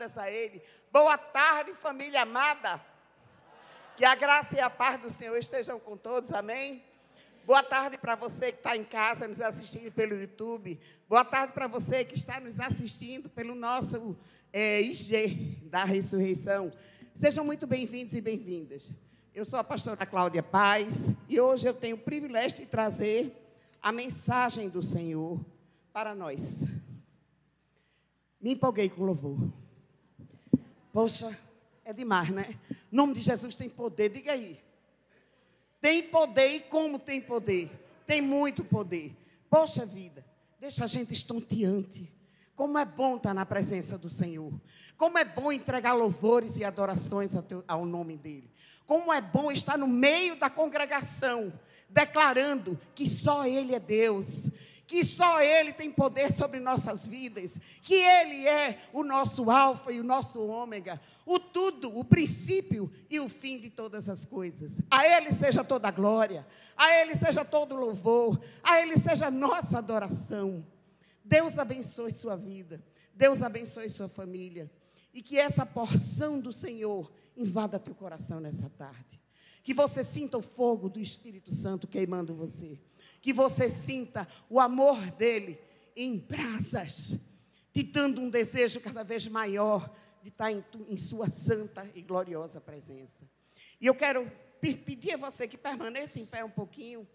a Ele. Boa tarde, família amada. Que a graça e a paz do Senhor estejam com todos, amém? Boa tarde para você que está em casa nos assistindo pelo YouTube. Boa tarde para você que está nos assistindo pelo nosso é, IG da Ressurreição. Sejam muito bem-vindos e bem-vindas. Eu sou a pastora Cláudia Paz e hoje eu tenho o privilégio de trazer a mensagem do Senhor para nós. Me empolguei com louvor. Poxa, é demais, né? O nome de Jesus tem poder, diga aí. Tem poder e como tem poder? Tem muito poder. Poxa vida, deixa a gente estonteante. Como é bom estar na presença do Senhor. Como é bom entregar louvores e adorações ao, nome dEle. Como é bom estar no meio da congregação, declarando que só Ele é Deus, que só Ele tem poder sobre nossas vidas, que Ele é o nosso Alfa e o nosso Ômega, o tudo, o princípio e o fim de todas as coisas. A Ele seja toda a glória, a Ele seja todo o louvor, a Ele seja a nossa adoração. Deus abençoe sua vida, Deus abençoe sua família, e que essa porção do Senhor invada teu coração nessa tarde. Que você sinta o fogo do Espírito Santo queimando você que você sinta o amor dele em brasas, te dando um desejo cada vez maior de estar em, em sua santa e gloriosa presença. E eu quero pedir a você que permaneça em pé um pouquinho,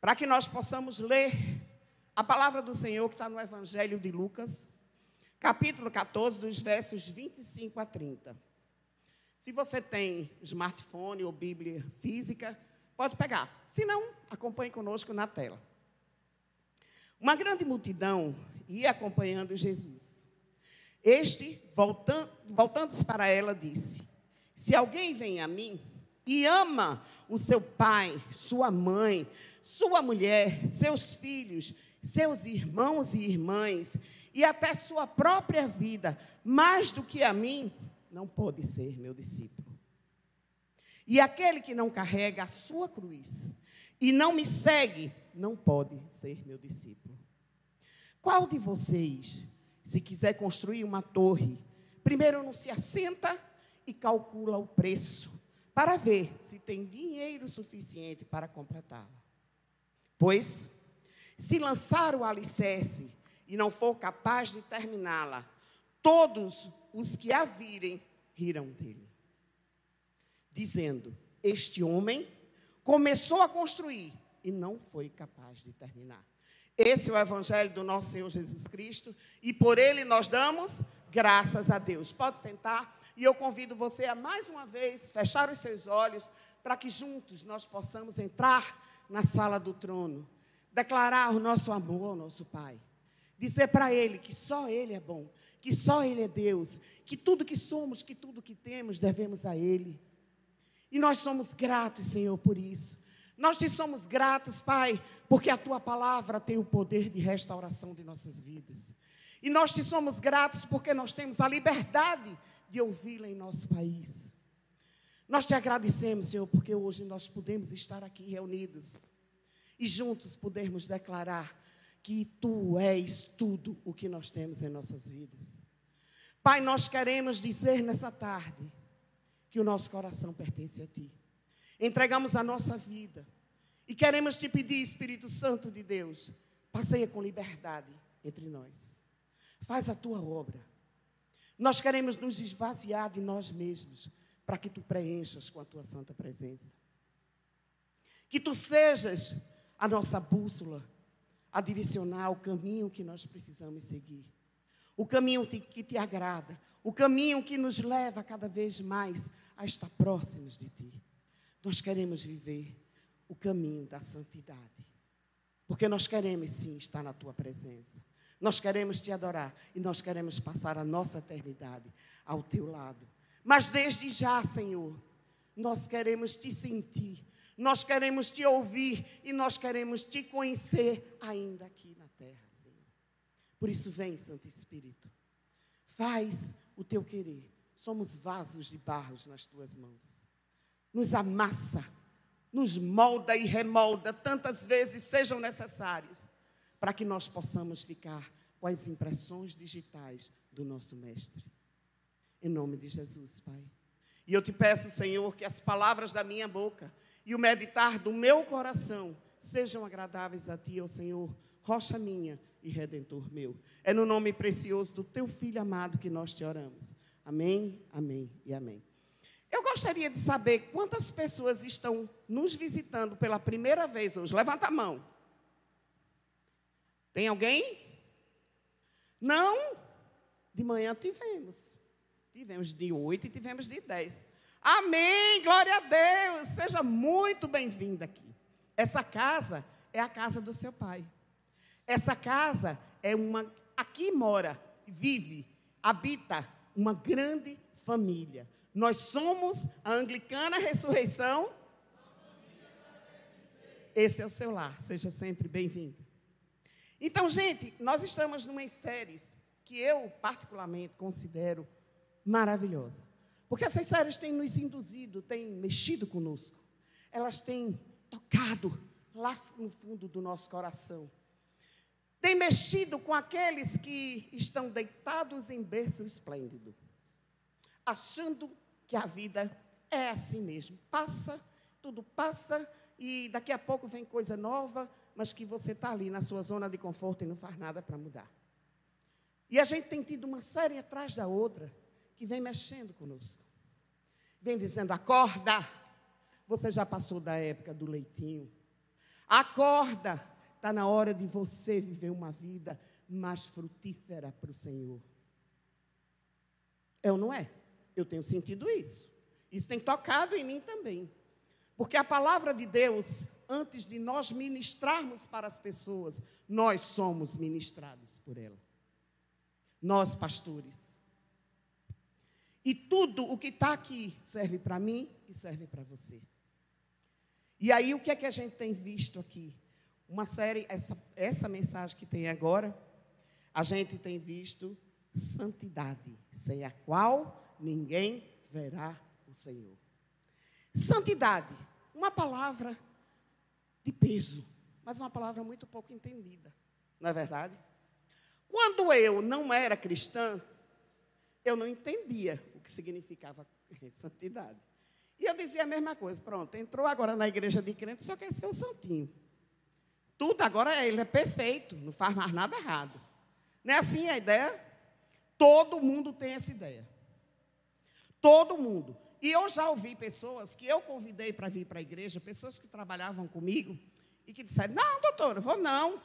para que nós possamos ler a palavra do Senhor que está no Evangelho de Lucas, capítulo 14, dos versos 25 a 30. Se você tem smartphone ou Bíblia física, Pode pegar. Se não, acompanhe conosco na tela. Uma grande multidão ia acompanhando Jesus. Este, voltando, voltando-se para ela, disse: Se alguém vem a mim e ama o seu pai, sua mãe, sua mulher, seus filhos, seus irmãos e irmãs, e até sua própria vida, mais do que a mim, não pode ser meu discípulo. E aquele que não carrega a sua cruz e não me segue, não pode ser meu discípulo. Qual de vocês, se quiser construir uma torre, primeiro não se assenta e calcula o preço para ver se tem dinheiro suficiente para completá-la? Pois, se lançar o alicerce e não for capaz de terminá-la, todos os que a virem riram dele dizendo: Este homem começou a construir e não foi capaz de terminar. Esse é o evangelho do nosso Senhor Jesus Cristo e por ele nós damos graças a Deus. Pode sentar e eu convido você a mais uma vez fechar os seus olhos para que juntos nós possamos entrar na sala do trono, declarar o nosso amor ao nosso Pai, dizer para Ele que só Ele é bom, que só Ele é Deus, que tudo que somos, que tudo que temos devemos a Ele. E nós somos gratos, Senhor, por isso. Nós te somos gratos, Pai, porque a tua palavra tem o poder de restauração de nossas vidas. E nós te somos gratos porque nós temos a liberdade de ouvi-la em nosso país. Nós te agradecemos, Senhor, porque hoje nós podemos estar aqui reunidos e juntos podermos declarar que tu és tudo o que nós temos em nossas vidas. Pai, nós queremos dizer nessa tarde que o nosso coração pertence a Ti. Entregamos a nossa vida e queremos te pedir, Espírito Santo de Deus, passeia com liberdade entre nós. Faz a tua obra. Nós queremos nos esvaziar de nós mesmos para que tu preenchas com a tua santa presença. Que tu sejas a nossa bússola a direcionar o caminho que nós precisamos seguir. O caminho que te agrada, o caminho que nos leva cada vez mais a estar próximos de Ti. Nós queremos viver o caminho da santidade. Porque nós queremos sim estar na Tua presença. Nós queremos Te adorar e nós queremos passar a nossa eternidade ao Teu lado. Mas desde já, Senhor, nós queremos Te sentir, nós queremos Te ouvir e nós queremos Te conhecer ainda aqui na terra, Senhor. Por isso, vem, Santo Espírito, faz o Teu querer somos vasos de barros nas tuas mãos. Nos amassa, nos molda e remolda tantas vezes sejam necessários, para que nós possamos ficar com as impressões digitais do nosso Mestre. Em nome de Jesus, Pai. E eu te peço, Senhor, que as palavras da minha boca e o meditar do meu coração sejam agradáveis a Ti, ó Senhor, rocha minha e redentor meu. É no nome precioso do Teu Filho amado que nós te oramos. Amém, amém e amém. Eu gostaria de saber quantas pessoas estão nos visitando pela primeira vez hoje. Levanta a mão. Tem alguém? Não? De manhã tivemos. Tivemos de oito e tivemos de dez. Amém, glória a Deus. Seja muito bem-vinda aqui. Essa casa é a casa do seu pai. Essa casa é uma. Aqui mora, vive, habita uma grande família. Nós somos a Anglicana Ressurreição. Esse é o seu lar. Seja sempre bem-vindo. Então, gente, nós estamos numa séries que eu particularmente considero maravilhosa. Porque essas séries têm nos induzido, têm mexido conosco. Elas têm tocado lá no fundo do nosso coração. Tem mexido com aqueles que estão deitados em berço esplêndido, achando que a vida é assim mesmo. Passa, tudo passa e daqui a pouco vem coisa nova, mas que você está ali na sua zona de conforto e não faz nada para mudar. E a gente tem tido uma série atrás da outra que vem mexendo conosco. Vem dizendo: acorda, você já passou da época do leitinho. Acorda, está na hora de você viver uma vida mais frutífera para o Senhor. É ou não é? Eu tenho sentido isso. Isso tem tocado em mim também. Porque a palavra de Deus, antes de nós ministrarmos para as pessoas, nós somos ministrados por ela. Nós, pastores. E tudo o que está aqui serve para mim e serve para você. E aí, o que é que a gente tem visto aqui? Uma série, essa, essa mensagem que tem agora, a gente tem visto santidade, sem a qual ninguém verá o Senhor. Santidade, uma palavra de peso, mas uma palavra muito pouco entendida, não é verdade? Quando eu não era cristã, eu não entendia o que significava santidade. E eu dizia a mesma coisa, pronto, entrou agora na igreja de crente, só quer ser o santinho. Tudo agora ele é perfeito, não faz mais nada errado. Não é assim a ideia? Todo mundo tem essa ideia. Todo mundo. E eu já ouvi pessoas que eu convidei para vir para a igreja, pessoas que trabalhavam comigo, e que disseram: Não, doutora, vou não.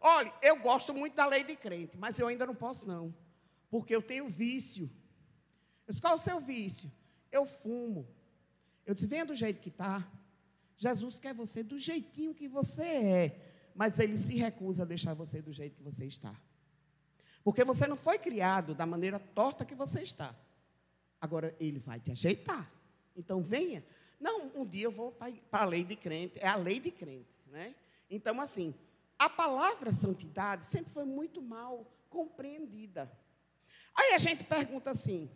Olha, eu gosto muito da lei de crente, mas eu ainda não posso não, porque eu tenho vício. Eu disse: Qual é o seu vício? Eu fumo. Eu disse: Venha do jeito que está. Jesus quer você do jeitinho que você é, mas ele se recusa a deixar você do jeito que você está. Porque você não foi criado da maneira torta que você está. Agora, ele vai te ajeitar. Então, venha. Não, um dia eu vou para a lei de crente. É a lei de crente. Né? Então, assim, a palavra santidade sempre foi muito mal compreendida. Aí a gente pergunta assim: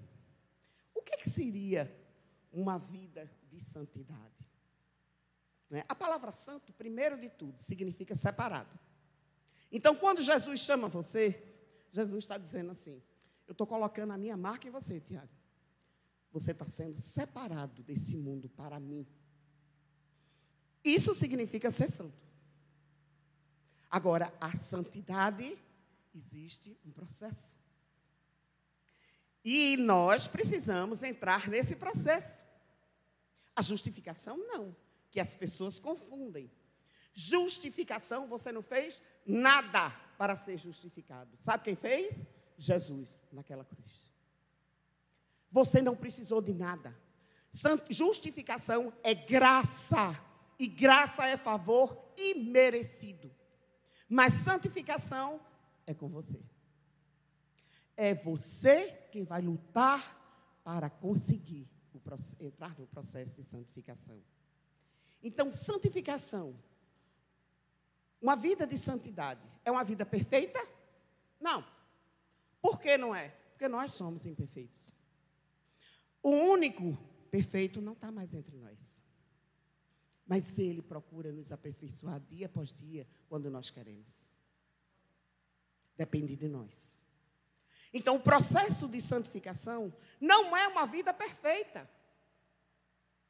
o que, que seria uma vida de santidade? Né? A palavra santo, primeiro de tudo, significa separado. Então, quando Jesus chama você, Jesus está dizendo assim: eu estou colocando a minha marca em você, Tiago você está sendo separado desse mundo para mim. Isso significa ser santo. Agora, a santidade existe um processo. E nós precisamos entrar nesse processo. A justificação não, que as pessoas confundem. Justificação, você não fez nada para ser justificado. Sabe quem fez? Jesus, naquela cruz. Você não precisou de nada. Justificação é graça. E graça é favor imerecido. Mas santificação é com você. É você quem vai lutar para conseguir entrar no processo de santificação. Então, santificação, uma vida de santidade, é uma vida perfeita? Não. Por que não é? Porque nós somos imperfeitos. O único perfeito não está mais entre nós. Mas Ele procura nos aperfeiçoar dia após dia, quando nós queremos. Depende de nós. Então, o processo de santificação não é uma vida perfeita.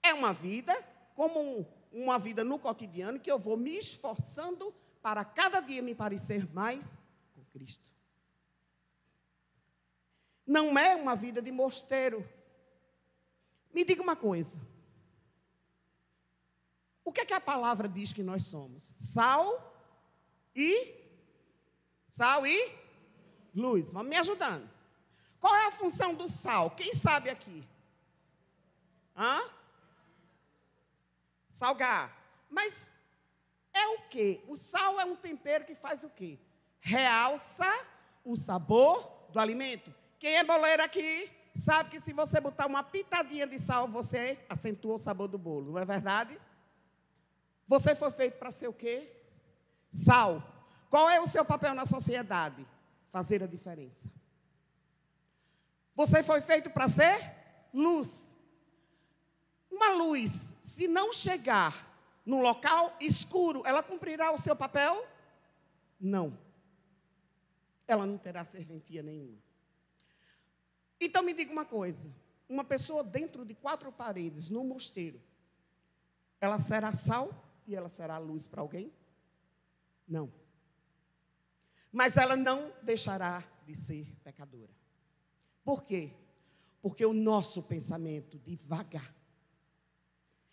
É uma vida como uma vida no cotidiano que eu vou me esforçando para cada dia me parecer mais com Cristo. Não é uma vida de mosteiro. Me diga uma coisa. O que é que a palavra diz que nós somos? Sal e sal e luz. Vamos me ajudando. Qual é a função do sal? Quem sabe aqui? Hã? Salgar. Mas é o quê? O sal é um tempero que faz o quê? Realça o sabor do alimento. Quem é boleiro aqui sabe que se você botar uma pitadinha de sal, você acentua o sabor do bolo, não é verdade? Você foi feito para ser o quê? Sal. Qual é o seu papel na sociedade? Fazer a diferença. Você foi feito para ser luz. Uma luz, se não chegar num local escuro, ela cumprirá o seu papel? Não. Ela não terá serventia nenhuma. Então me diga uma coisa: uma pessoa dentro de quatro paredes, no mosteiro, ela será sal e ela será luz para alguém? Não. Mas ela não deixará de ser pecadora. Por quê? Porque o nosso pensamento devagar.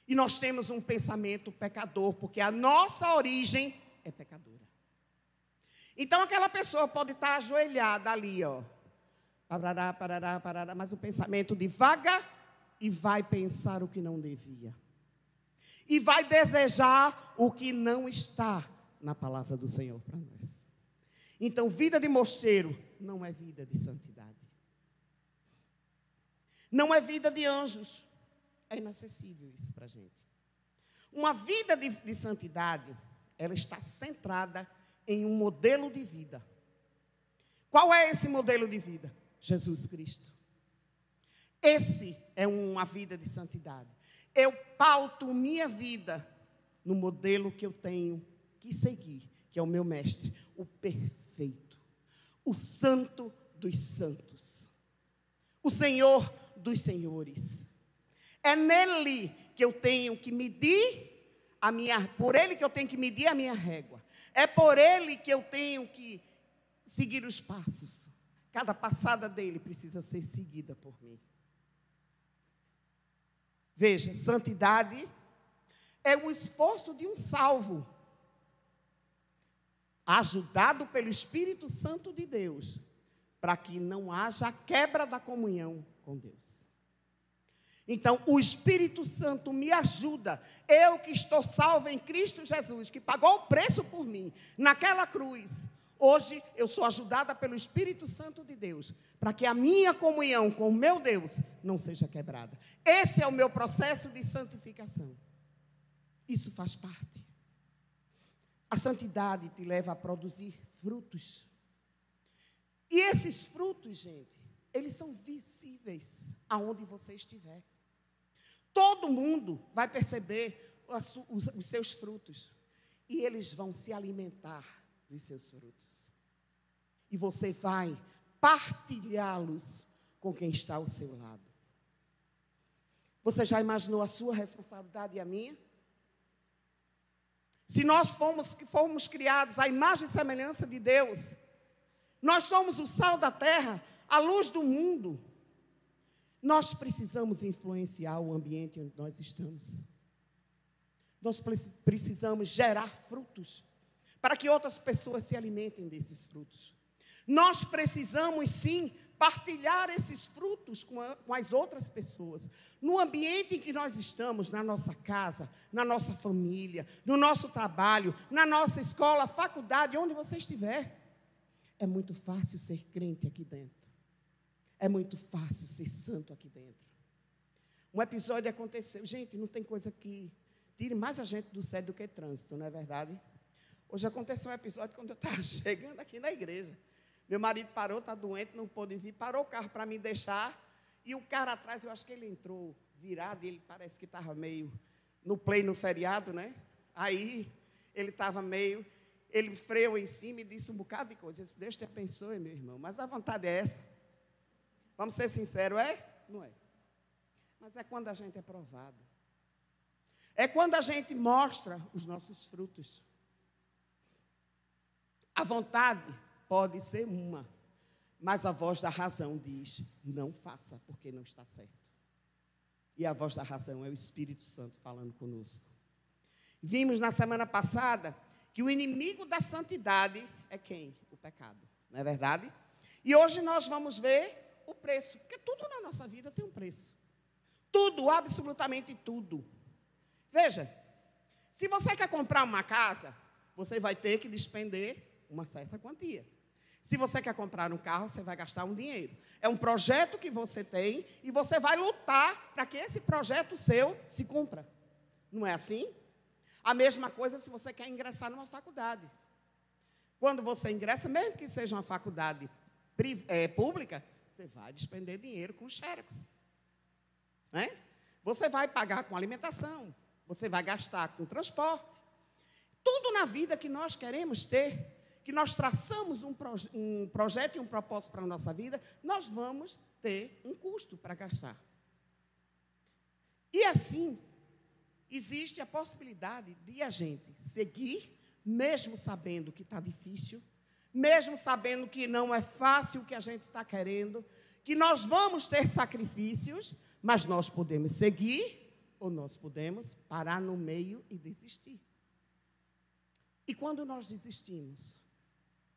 E nós temos um pensamento pecador, porque a nossa origem é pecadora. Então aquela pessoa pode estar ajoelhada ali, ó. Parará, parará, parará, mas o pensamento devagar e vai pensar o que não devia e vai desejar o que não está na palavra do Senhor para nós. Então, vida de mosteiro não é vida de santidade. Não é vida de anjos. É inacessível isso para a gente. Uma vida de, de santidade, ela está centrada em um modelo de vida. Qual é esse modelo de vida? Jesus Cristo. Esse é uma vida de santidade. Eu pauto minha vida no modelo que eu tenho que seguir, que é o meu mestre, o perfeito, o santo dos santos, o Senhor dos senhores. É nele que eu tenho que medir a minha, por ele que eu tenho que medir a minha régua. É por ele que eu tenho que seguir os passos. Cada passada dele precisa ser seguida por mim. Veja, santidade é o esforço de um salvo, ajudado pelo Espírito Santo de Deus, para que não haja quebra da comunhão com Deus. Então, o Espírito Santo me ajuda, eu que estou salvo em Cristo Jesus, que pagou o preço por mim, naquela cruz, Hoje eu sou ajudada pelo Espírito Santo de Deus, para que a minha comunhão com o meu Deus não seja quebrada. Esse é o meu processo de santificação. Isso faz parte. A santidade te leva a produzir frutos. E esses frutos, gente, eles são visíveis aonde você estiver. Todo mundo vai perceber os, os, seus frutos. E eles vão se alimentar dos seus frutos. E você vai partilhá-los com quem está ao seu lado. Você já imaginou a sua responsabilidade e a minha? Se nós fomos criados à imagem e semelhança de Deus, nós somos o sal da terra, a luz do mundo. Nós precisamos influenciar o ambiente onde nós estamos. Nós precisamos gerar frutos para que outras pessoas se alimentem desses frutos. Nós precisamos sim partilhar esses frutos com, a, com, as outras pessoas. No ambiente em que nós estamos, na nossa casa, na nossa família, no nosso trabalho, na nossa escola, faculdade, onde você estiver. É muito fácil ser crente aqui dentro. É muito fácil ser santo aqui dentro. Um episódio aconteceu. Gente, não tem coisa que tire mais a gente do céu do que trânsito, não é verdade? Hoje aconteceu um episódio quando eu estava chegando aqui na igreja. Meu marido parou, está doente, não pôde vir, parou o carro para me deixar. E o cara atrás, eu acho que ele entrou virado, ele parece que estava meio no play no feriado, né? Aí ele estava meio. ele freou em cima e disse um bocado de coisa. Eu disse, Deus te abençoe, meu irmão. Mas a vontade é essa. Vamos ser sinceros, é? Não é. Mas é quando a gente é provado. É quando a gente mostra os nossos frutos. A vontade pode ser uma, mas a voz da razão diz: não faça, porque não está certo. E a voz da razão é o Espírito Santo falando conosco. Vimos na semana passada que o inimigo da santidade é quem? O pecado, não é verdade? E hoje nós vamos ver o preço, porque tudo na nossa vida tem um preço. Tudo, absolutamente tudo. Veja, se você quer comprar uma casa, você vai ter que despender uma certa quantia. Se você quer comprar um carro, você vai gastar um dinheiro. É um projeto que você tem e você vai lutar para que esse projeto seu se cumpra. Não é assim? A mesma coisa se você quer ingressar numa faculdade. Quando você ingressa, mesmo que seja uma faculdade é, pública, você vai despender dinheiro com xerox. Né? Você vai pagar com alimentação, você vai gastar com transporte. Tudo na vida que nós queremos ter, que nós traçamos um, proje um projeto e um propósito para a nossa vida, nós vamos ter um custo para gastar. E assim, existe a possibilidade de a gente seguir, mesmo sabendo que está difícil, mesmo sabendo que não é fácil o que a gente está querendo, que nós vamos ter sacrifícios, mas nós podemos seguir ou nós podemos parar no meio e desistir. E quando nós desistimos,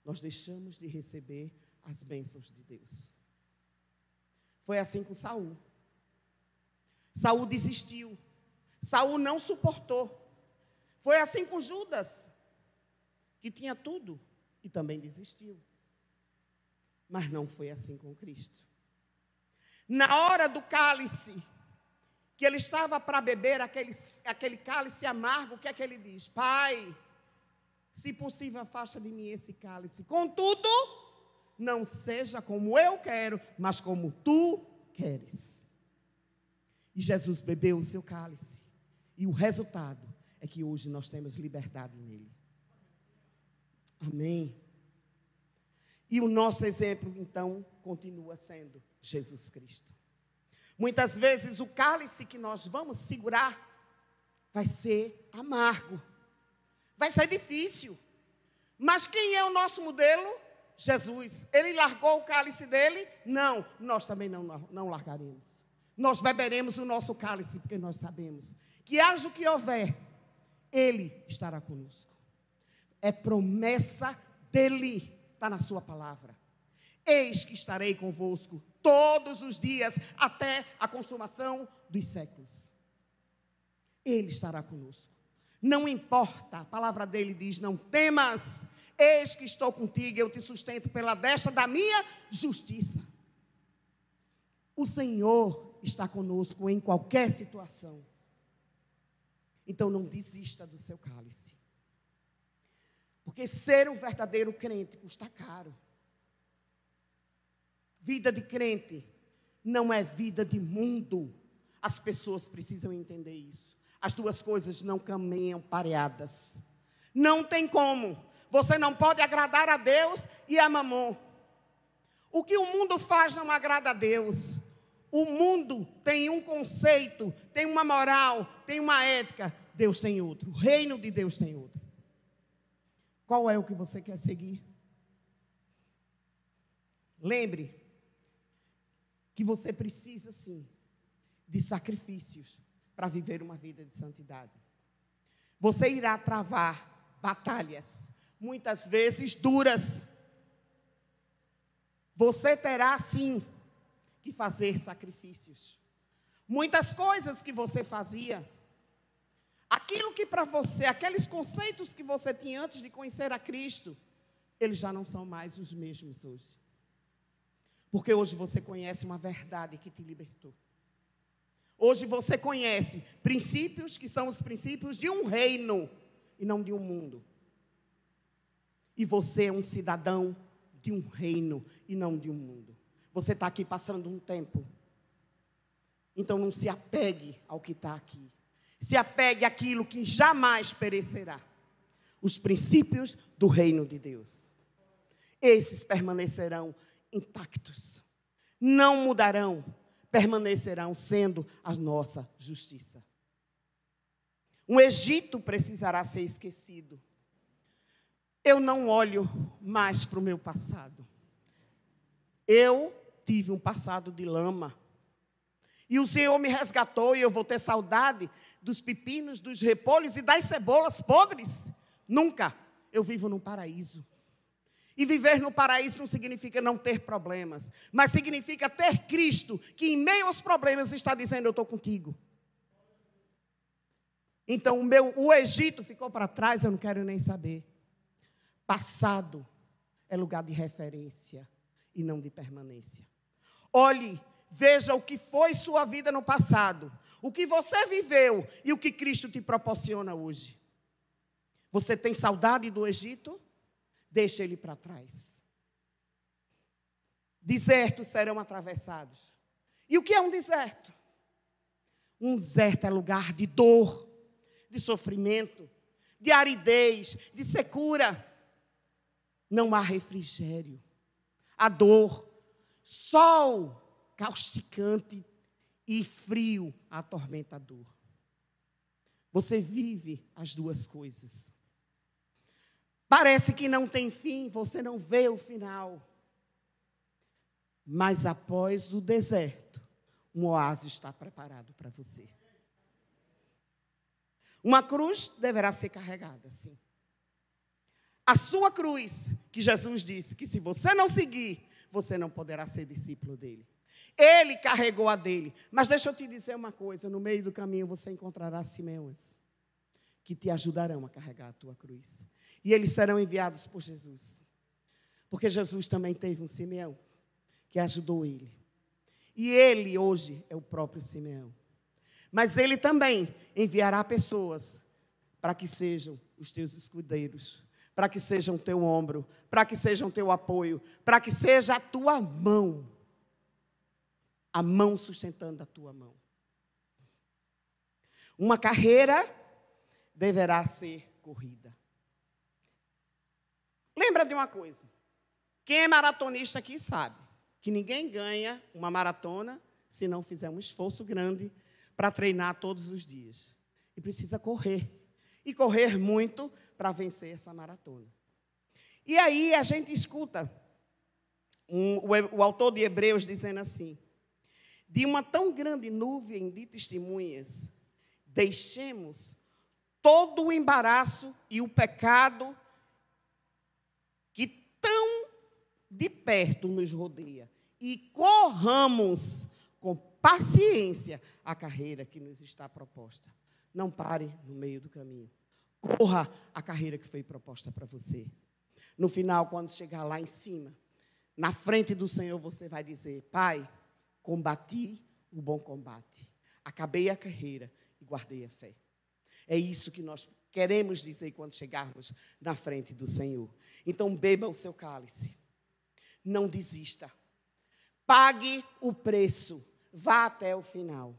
nós deixamos de receber as bênçãos de Deus. Foi assim com Saul. Saul desistiu. Saul não suportou. Foi assim com Judas, que tinha tudo e também desistiu. Mas não foi assim com Cristo. Na hora do cálice, que ele estava para beber aquele, aquele cálice amargo, o que é que ele diz? Pai, se possível, afasta de mim esse cálice. Contudo, não seja como eu quero, mas como tu queres. E Jesus bebeu o seu cálice. E o resultado é que hoje nós temos liberdade nele. Amém. E o nosso exemplo, então, continua sendo Jesus Cristo. Muitas vezes o cálice que nós vamos segurar vai ser amargo, vai ser difícil. Mas quem é o nosso modelo? Jesus. Ele largou o cálice dele? Não, nós também não, não largaremos. Nós beberemos o nosso cálice, porque nós sabemos que haja o que houver, Ele estará conosco. É promessa dele, está na Sua palavra. Eis que estarei convosco todos os dias, até a consumação dos séculos. Ele estará conosco. Não importa, a palavra dele diz: não temas, eis que estou contigo, eu te sustento pela destra da minha justiça. O Senhor está conosco em qualquer situação. Então não desista do seu cálice. Porque ser um verdadeiro crente custa caro. Vida de crente não é vida de mundo. As pessoas precisam entender isso. As duas coisas não caminham pareadas. Não tem como. Você não pode agradar a Deus e a mamon. O que o mundo faz não agrada a Deus. O mundo tem um conceito, tem uma moral, tem uma ética. Deus tem outro. O reino de Deus tem outro. Qual é o que você quer seguir? Lembre que você precisa sim de sacrifícios para viver uma vida de santidade. Você irá travar batalhas, muitas vezes duras. Você terá sim que fazer sacrifícios. Muitas coisas que você fazia, aquilo que para você, aqueles conceitos que você tinha antes de conhecer a Cristo, eles já não são mais os mesmos hoje. Porque hoje você conhece uma verdade que te libertou. Hoje você conhece princípios que são os princípios de um reino e não de um mundo. E você é um cidadão de um reino e não de um mundo. Você está aqui passando um tempo. Então não se apegue ao que está aqui. Se apegue àquilo que jamais perecerá. os princípios do reino de Deus. Esses permanecerão intactos, não mudarão, permanecerão sendo a nossa justiça. Um Egito precisará ser esquecido. Eu não olho mais para o meu passado. Eu tive um passado de lama. E o Senhor me resgatou e eu vou ter saudade dos pepinos, dos repolhos e das cebolas podres. Nunca. Eu vivo num paraíso. E viver no paraíso não significa não ter problemas, mas significa ter Cristo, que em meio aos problemas está dizendo: Eu estou contigo. Então o, meu, o Egito ficou para trás, eu não quero nem saber. Passado é lugar de referência e não de permanência. Olhe, veja o que foi sua vida no passado, o que você viveu e o que Cristo te proporciona hoje. Você tem saudade do Egito? Deixa ele para trás. Desertos serão atravessados. E o que é um deserto? Um deserto é lugar de dor, de sofrimento, de aridez, de secura. Não há refrigério. A dor, sol causticante e frio atormentador. Você vive as duas coisas. Parece que não tem fim, você não vê o final. Mas após o deserto, um oásis está preparado para você. Uma cruz deverá ser carregada, sim. A sua cruz, que Jesus disse que se você não seguir, você não poderá ser discípulo dele. Ele carregou a dele. Mas deixa eu te dizer uma coisa: no meio do caminho você encontrará Simeões que te ajudarão a carregar a tua cruz. E eles serão enviados por Jesus. Porque Jesus também teve um Simeão que ajudou ele. E ele hoje é o próprio Simeão. Mas ele também enviará pessoas para que sejam os teus escudeiros, para que sejam teu ombro, para que sejam teu apoio, para que seja a tua mão. A mão sustentando a tua mão. Uma carreira deverá ser corrida. Lembra de uma coisa: quem é maratonista aqui sabe que ninguém ganha uma maratona se não fizer um esforço grande para treinar todos os dias. E precisa correr. E correr muito para vencer essa maratona. E aí a gente escuta um, o, o autor de Hebreus dizendo assim: de uma tão grande nuvem de testemunhas, deixemos todo o embaraço e o pecado que tão de perto nos rodeia e corramos com paciência a carreira que nos está proposta. Não pare no meio do caminho. Corra a carreira que foi proposta para você. No final, quando chegar lá em cima, na frente do Senhor, você vai dizer: Pai, combati o bom combate, acabei a carreira e guardei a fé. É isso que nós queremos dizer quando chegarmos na frente do Senhor. Então, beba o seu cálice. Não desista. Pague o preço. Vá até o final.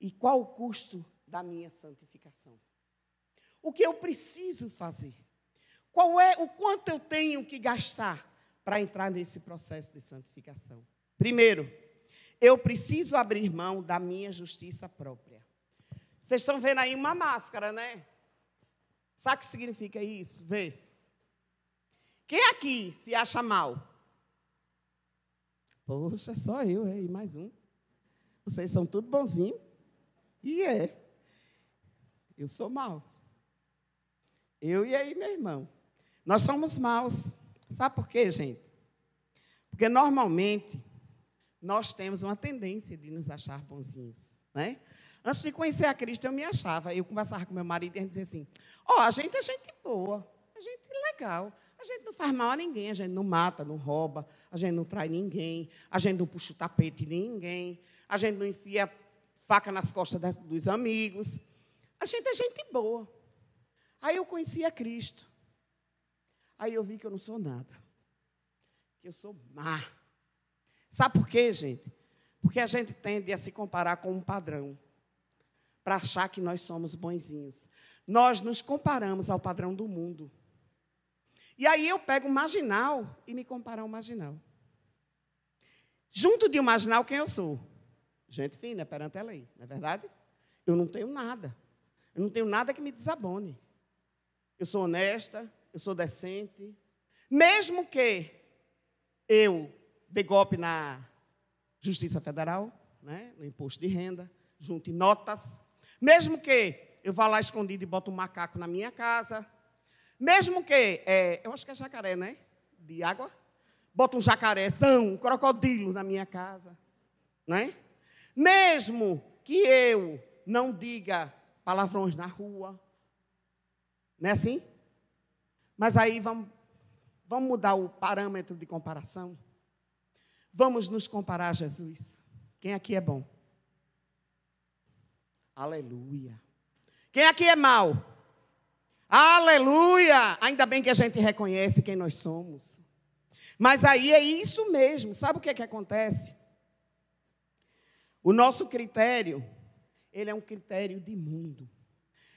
E qual o custo da minha santificação? O que eu preciso fazer? Qual é o quanto eu tenho que gastar para entrar nesse processo de santificação? Primeiro, eu preciso abrir mão da minha justiça própria. Vocês estão vendo aí uma máscara, né? Sabe o que significa isso? Vê. Quem aqui se acha mal? Poxa, só eu e mais um. Vocês são tudo bonzinho. E é. Eu sou mal. Eu e aí, meu irmão. Nós somos maus. Sabe por quê, gente? Porque normalmente nós temos uma tendência de nos achar bonzinhos, né? Antes de conhecer a Cristo, eu me achava. Eu conversava com meu marido e ele dizia assim: Ó, oh, a gente é gente boa, a gente é legal. A gente não faz mal a ninguém, a gente não mata, não rouba, a gente não trai ninguém, a gente não puxa o tapete de ninguém, a gente não enfia faca nas costas das, dos amigos. A gente é gente boa. Aí eu conheci a Cristo. Aí eu vi que eu não sou nada. Que eu sou má. Sabe por quê, gente? Porque a gente tende a se comparar com um padrão para achar que nós somos bonzinhos. nós nos comparamos ao padrão do mundo. E aí eu pego o marginal e me comparo ao marginal. Junto de um marginal, quem eu sou? Gente fina, perante a lei, não é verdade? Eu não tenho nada. Eu não tenho nada que me desabone. Eu sou honesta, eu sou decente. Mesmo que eu dê golpe na Justiça Federal, né, no imposto de renda, junte notas. Mesmo que eu vá lá escondido e bote um macaco na minha casa. Mesmo que, é, eu acho que é jacaré, né? De água. Bota um jacarézão, um crocodilo na minha casa. Né? Mesmo que eu não diga palavrões na rua. Não é assim? Mas aí vamos, vamos mudar o parâmetro de comparação. Vamos nos comparar a Jesus. Quem aqui é bom? Aleluia. Quem aqui é mau? Aleluia! Ainda bem que a gente reconhece quem nós somos. Mas aí é isso mesmo. Sabe o que é que acontece? O nosso critério, ele é um critério de mundo.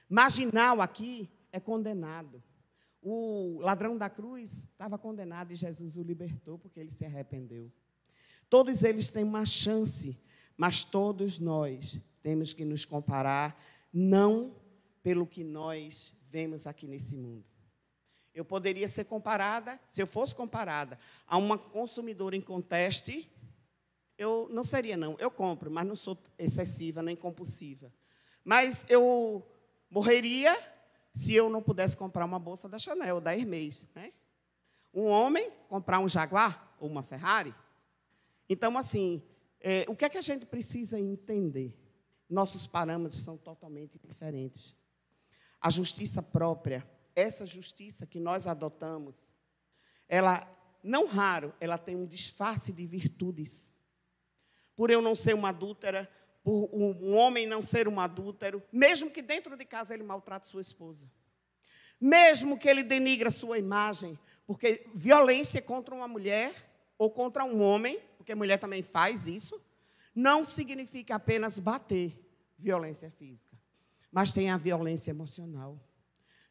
Marginal aqui é condenado. O ladrão da cruz estava condenado e Jesus o libertou porque ele se arrependeu. Todos eles têm uma chance, mas todos nós temos que nos comparar não pelo que nós vemos aqui nesse mundo. Eu poderia ser comparada, se eu fosse comparada a uma consumidora em conteste, eu não seria não. Eu compro, mas não sou excessiva nem compulsiva. Mas eu morreria se eu não pudesse comprar uma bolsa da Chanel, da Hermès, né? Um homem comprar um Jaguar ou uma Ferrari. Então, assim, é, o que é que a gente precisa entender? Nossos parâmetros são totalmente diferentes. A justiça própria, essa justiça que nós adotamos, ela, não raro, ela tem um disfarce de virtudes. Por eu não ser uma adúltera, por um homem não ser um adúltero, mesmo que dentro de casa ele maltrate sua esposa. Mesmo que ele denigre sua imagem, porque violência contra uma mulher ou contra um homem, porque mulher também faz isso, não significa apenas bater, violência física. Mas tem a violência emocional,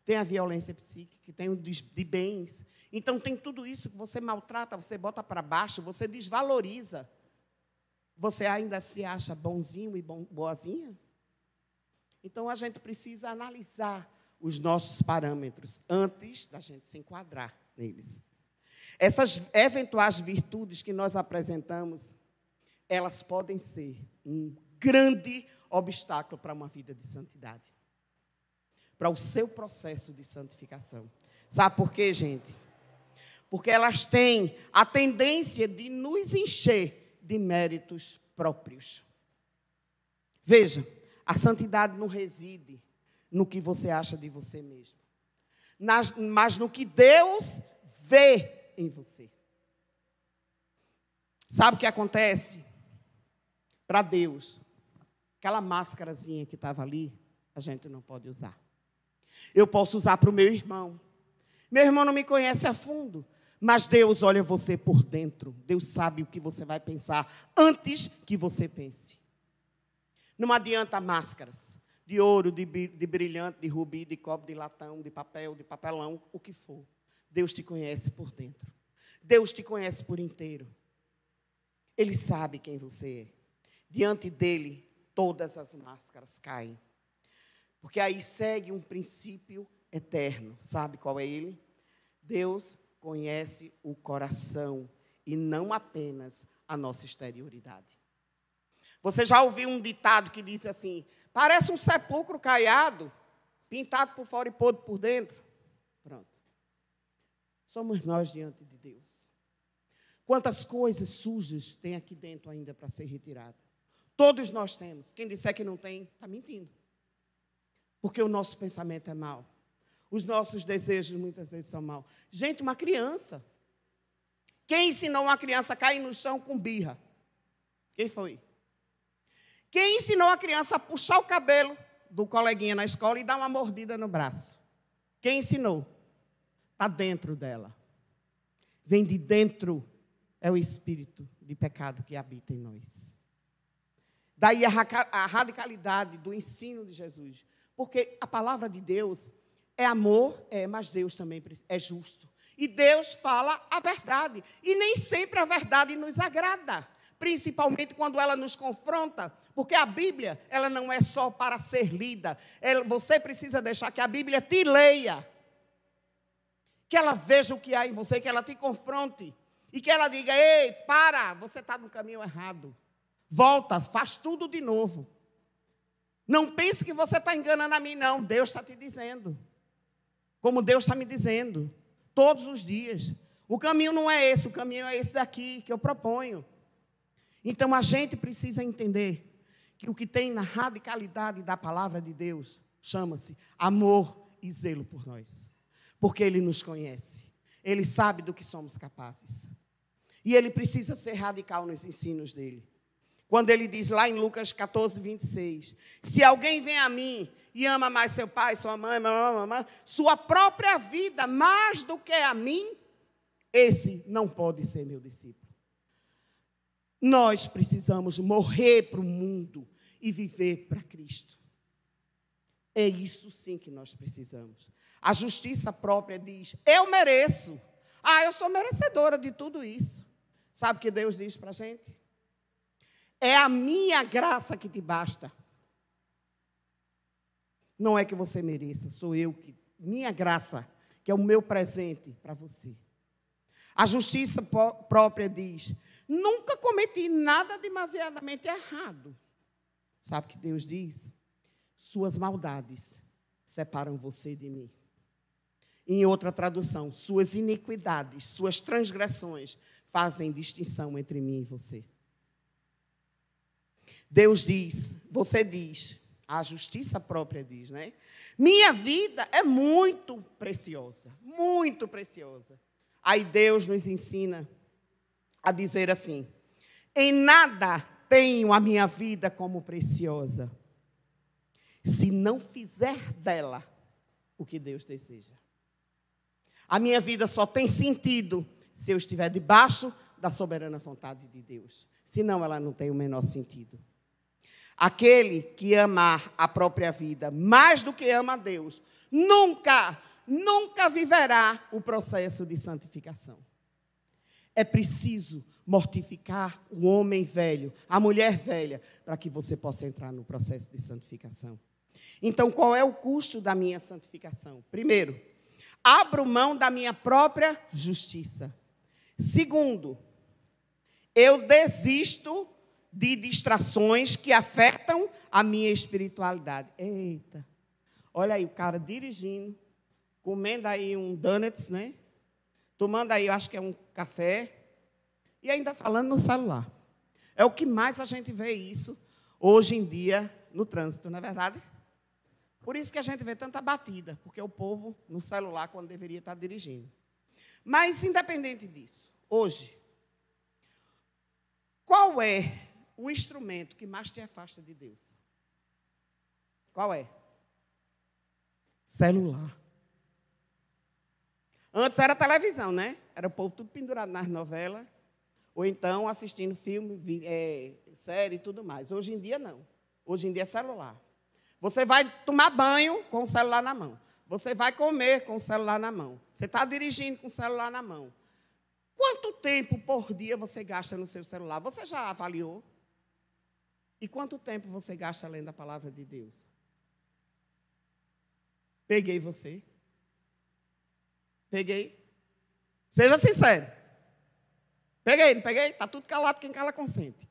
tem a violência psíquica, tem o de bens. Então, tem tudo isso que você maltrata, você bota para baixo, você desvaloriza. Você ainda se acha bonzinho e bom, boazinha? Então, a gente precisa analisar os nossos parâmetros antes da gente se enquadrar neles. Essas eventuais virtudes que nós apresentamos, elas podem ser um grande obstáculo para uma vida de santidade. Para o seu processo de santificação. Sabe por quê, gente? Porque elas têm a tendência de nos encher de méritos próprios. Veja, a santidade não reside no que você acha de você mesmo, mas no que Deus vê em você. Sabe o que acontece? Para Deus, Aquela máscarazinha que estava ali, a gente não pode usar. Eu posso usar para o meu irmão. Meu irmão não me conhece a fundo, mas Deus olha você por dentro. Deus sabe o que você vai pensar antes que você pense. Não adianta máscaras de ouro, de, de brilhante, de rubi, de cobre, de latão, de papel, de papelão, o que for. Deus te conhece por dentro. Deus te conhece por inteiro. Ele sabe quem você é. Diante dele, todas as máscaras caem. Porque aí segue um princípio eterno. Sabe qual é ele? Deus conhece o coração e não apenas a nossa exterioridade. Você já ouviu um ditado que diz assim: parece um sepulcro caiado, pintado por fora e podre por dentro? Pronto. Somos nós diante de Deus. Quantas coisas sujas tem aqui dentro ainda para ser retirada? Todos nós temos. Quem disser que não tem, está mentindo. Porque o nosso pensamento é mau. Os nossos desejos muitas vezes são maus. Gente, uma criança. Quem ensinou uma criança a cair no chão com birra? Quem foi? Quem ensinou a criança a puxar o cabelo do coleguinha na escola e dar uma mordida no braço? Quem ensinou? Está dentro dela. Vem de dentro. É o espírito de pecado que habita em nós. Daí a, radicalidade do ensino de Jesus. Porque a palavra de Deus é amor, é, mas Deus também é justo. E Deus fala a verdade. E nem sempre a verdade nos agrada, principalmente quando ela nos confronta, porque a Bíblia, ela não é só para ser lida. Ela, você precisa deixar que a Bíblia te leia. Que ela veja o que há em você, que ela te confronte. E que ela diga: ei, para, você está no caminho errado. Volta, faz tudo de novo. Não pense que você está enganando a mim, não. Deus está te dizendo. Como Deus está me dizendo. Todos os dias. O caminho não é esse, o caminho é esse daqui que eu proponho. Então a gente precisa entender que o que tem na radicalidade da palavra de Deus chama-se amor e zelo por nós. Porque Ele nos conhece. Ele sabe do que somos capazes. E Ele precisa ser radical nos ensinos dele. Quando ele diz lá em Lucas 14, 26: Se alguém vem a mim e ama mais seu pai, sua mãe, mamãe, sua própria vida mais do que a mim, esse não pode ser meu discípulo. Nós precisamos morrer para o mundo e viver para Cristo. É isso sim que nós precisamos. A justiça própria diz: Eu mereço. Ah, eu sou merecedora de tudo isso. Sabe o que Deus diz para a gente? É a minha graça que te basta. Não é que você mereça, sou eu que. Minha graça, que é o meu presente para você. A justiça própria diz: nunca cometi nada demasiadamente errado. Sabe o que Deus diz? Suas maldades separam você de mim. Em outra tradução, suas iniquidades, suas transgressões fazem distinção entre mim e você. Deus diz, você diz, a justiça própria diz, né? Minha vida é muito preciosa, muito preciosa. Aí Deus nos ensina a dizer assim: em nada tenho a minha vida como preciosa, se não fizer dela o que Deus deseja. A minha vida só tem sentido se eu estiver debaixo da soberana vontade de Deus. Senão ela não tem o menor sentido. Aquele que amar a própria vida mais do que ama a Deus, nunca, nunca viverá o processo de santificação. É preciso mortificar o homem velho, a mulher velha, para que você possa entrar no processo de santificação. Então, qual é o custo da minha santificação? Primeiro, abro mão da minha própria justiça. Segundo, eu desisto de distrações que afetam a minha espiritualidade. Eita, olha aí o cara dirigindo, comendo aí um donuts, né? Tomando aí, eu acho que é um café, e ainda falando no celular. É o que mais a gente vê isso hoje em dia no trânsito, não é verdade? Por isso que a gente vê tanta batida, porque o povo no celular quando deveria estar dirigindo. Mas independente disso, hoje, qual é o instrumento que mais te afasta de Deus? Qual é? Celular. Antes era televisão, né? Era o povo tudo pendurado nas novelas, ou então assistindo filme, é, série e tudo mais. Hoje em dia, não. Hoje em dia é celular. Você vai tomar banho com o celular na mão. Você vai comer com o celular na mão. Você está dirigindo com o celular na mão. Quanto tempo por dia você gasta no seu celular? Você já avaliou? E quanto tempo você gasta lendo a palavra de Deus? Peguei você. Peguei. Seja sincero. Peguei, não peguei? Está tudo calado, quem cala consente.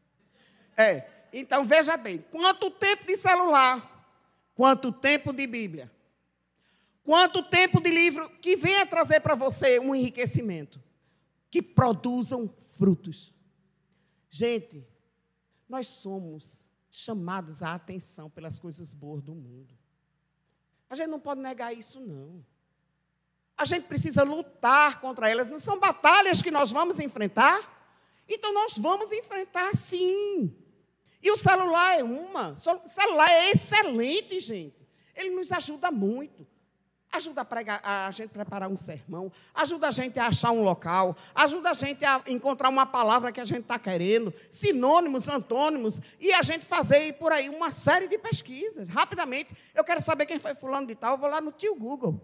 É. Então veja bem: quanto tempo de celular? Quanto tempo de Bíblia? Quanto tempo de livro que venha trazer para você um enriquecimento? Que produzam frutos. Gente, nós somos chamados à atenção pelas coisas boas do mundo. A gente não pode negar isso, não. A gente precisa lutar contra elas. Não são batalhas que nós vamos enfrentar? Então nós vamos enfrentar sim. E o celular é uma. O celular é excelente, gente. Ele nos ajuda muito. ajuda a, pregar, a gente a preparar um sermão, ajuda a gente a achar um local, ajuda a gente a encontrar uma palavra que a gente está querendo, sinônimos, antônimos, e a gente fazer por aí uma série de pesquisas. Rapidamente, eu quero saber quem foi fulano de tal, eu vou lá no tio Google.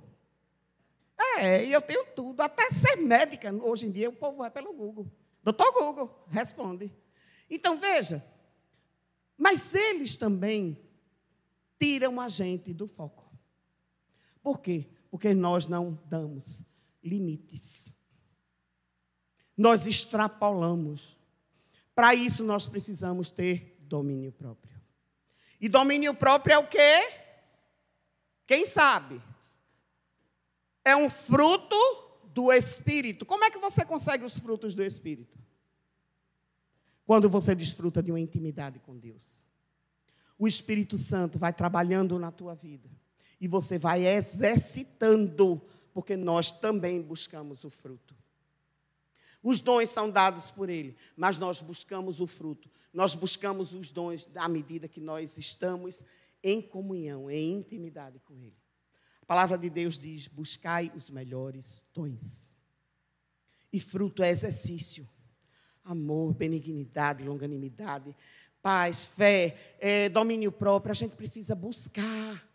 É, e eu tenho tudo, até ser médica. Hoje em dia o povo vai pelo Google. Doutor Google, responde. Então veja, mas eles também tiram a gente do foco. Por quê? Porque nós não damos limites. Nós extrapolamos. Para isso, nós precisamos ter domínio próprio. E domínio próprio é o quê? Quem sabe? É um fruto do Espírito. Como é que você consegue os frutos do Espírito? Quando você desfruta de uma intimidade com Deus. O Espírito Santo vai trabalhando na tua vida e você vai exercitando, porque nós também buscamos o fruto. Os dons são dados por Ele, mas nós buscamos o fruto. Nós buscamos os dons à medida que nós estamos em comunhão, em intimidade com Ele. A palavra de Deus diz: buscai os melhores dons. E fruto é exercício. Amor, benignidade, longanimidade, paz, fé, é, domínio próprio. A gente precisa buscar.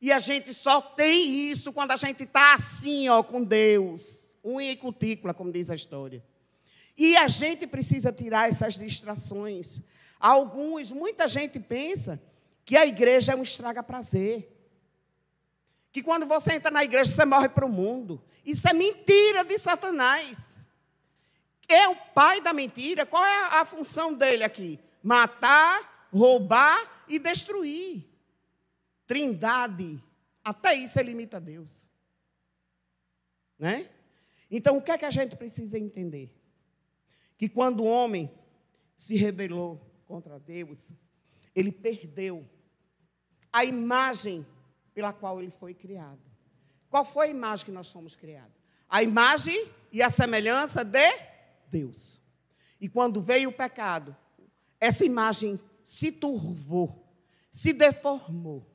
E a gente só tem isso quando a gente está assim, ó, com Deus. Unha e cutícula, como diz a história. E a gente precisa tirar essas distrações. Alguns, muita gente pensa que a igreja é um estraga-prazer. Que quando você entra na igreja, você morre para o mundo. Isso é mentira de Satanás. É o pai da mentira. Qual é a função dele aqui? Matar, roubar e destruir trindade, até isso ele limita a Deus. Né? Então, o que é que a gente precisa entender? Que quando o homem se rebelou contra Deus, ele perdeu a imagem pela qual ele foi criado. Qual foi a imagem que nós fomos criados? A imagem e a semelhança de Deus. E quando veio o pecado, essa imagem se turvou, se deformou.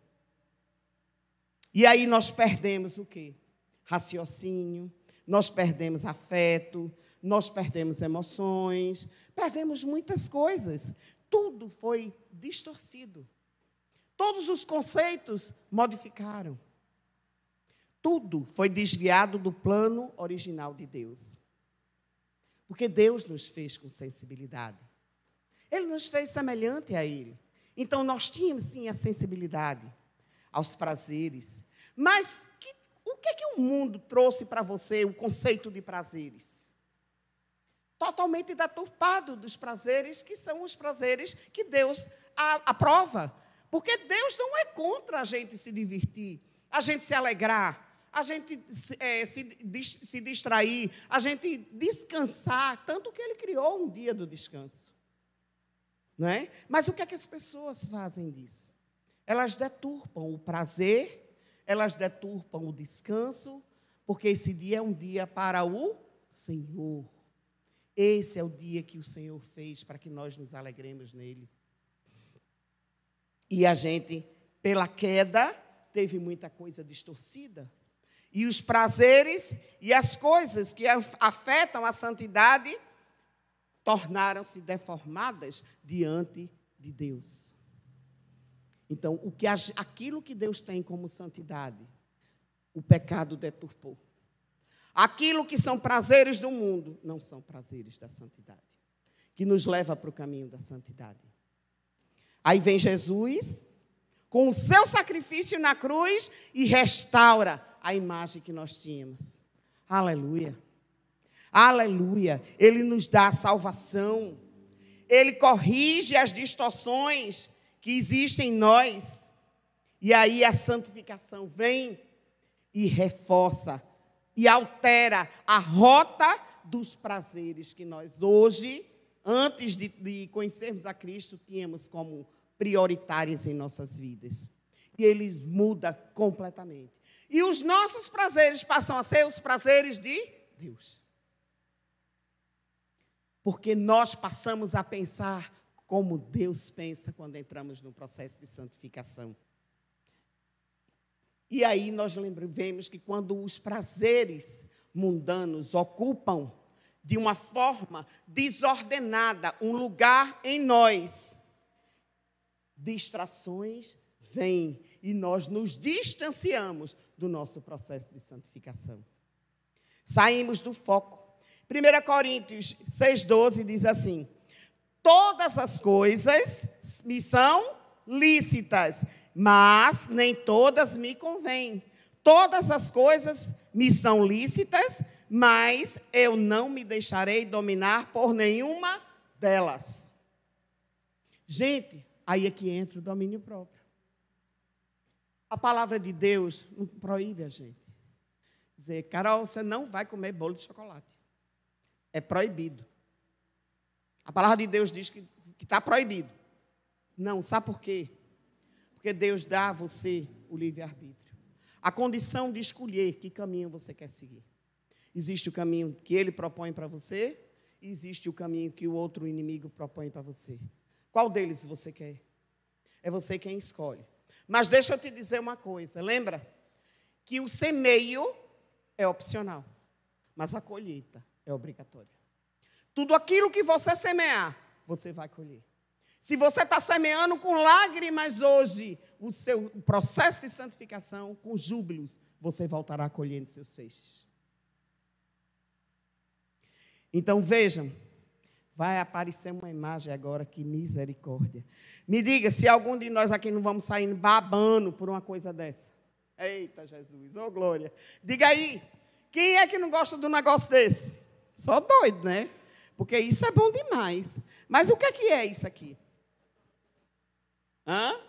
E aí nós perdemos o quê? Raciocínio, nós perdemos afeto, nós perdemos emoções, perdemos muitas coisas. Tudo foi distorcido. Todos os conceitos modificaram. Tudo foi desviado do plano original de Deus. Porque Deus nos fez com sensibilidade. Ele nos fez semelhante a Ele. Então nós tínhamos sim a sensibilidade aos prazeres. Mas que, o que é que o mundo trouxe para você, o conceito de prazeres? Totalmente deturpado dos prazeres que são os prazeres que Deus aprova. Porque Deus não é contra a gente se divertir, a gente se alegrar, a gente é, se, se distrair, a gente descansar, tanto que Ele criou um dia do descanso. Não é? Mas o que é que as pessoas fazem disso? elas deturpam o prazer, elas deturpam o descanso, porque esse dia é um dia para o Senhor. Esse é o dia que o Senhor fez para que nós nos alegremos nele. E a gente, pela queda, teve muita coisa distorcida. E os prazeres e as coisas que afetam a santidade tornaram-se deformadas diante de Deus. Então, o que, aquilo que Deus tem como santidade, o pecado deturpou. Aquilo que são prazeres do mundo, não são prazeres da santidade, que nos leva para o caminho da santidade. Aí vem Jesus, com o seu sacrifício na cruz, e restaura a imagem que nós tínhamos. Aleluia. Aleluia. Ele nos dá a salvação. Ele corrige as distorções que existe em nós. E aí a santificação vem e reforça e altera a rota dos prazeres que nós hoje, antes de, de conhecermos a Cristo, tínhamos como prioritários em nossas vidas. E ele muda completamente. E os nossos prazeres passam a ser os prazeres de Deus. Porque nós passamos a pensar como Deus pensa quando entramos no processo de santificação. E aí nós lembramos que quando os prazeres mundanos ocupam de uma forma desordenada um lugar em nós, distrações vêm e nós nos distanciamos do nosso processo de santificação. Saímos do foco. 1 Coríntios 6,12 diz assim: Todas as coisas me são lícitas, mas nem todas me convêm. Todas as coisas me são lícitas, mas eu não me deixarei dominar por nenhuma delas. Gente, aí é que entra o domínio próprio. A palavra de Deus não proíbe a gente. Dizer, Carol, você não vai comer bolo de chocolate. É proibido. A palavra de Deus diz que está proibido. Não, sabe por quê? Porque Deus dá a você o livre-arbítrio. A condição de escolher que caminho você quer seguir. Existe o caminho que ele propõe para você, e existe o caminho que o outro inimigo propõe para você. Qual deles você quer? É você quem escolhe. Mas deixa eu te dizer uma coisa, lembra? Que o semeio é opcional, mas a colheita é obrigatória. Tudo aquilo que você semear, você vai colher. Se você está semeando com lágrimas hoje o seu processo de santificação, com júbilos, você voltará colhendo seus feixes. Então vejam, vai aparecer uma imagem agora, que misericórdia. Me diga se algum de nós aqui não vamos sair babando por uma coisa dessa. Eita Jesus, ô oh, glória. Diga aí, quem é que não gosta de um negócio desse? Só doido, né? Porque isso é bom demais. Mas o que é, que é isso aqui? Hã?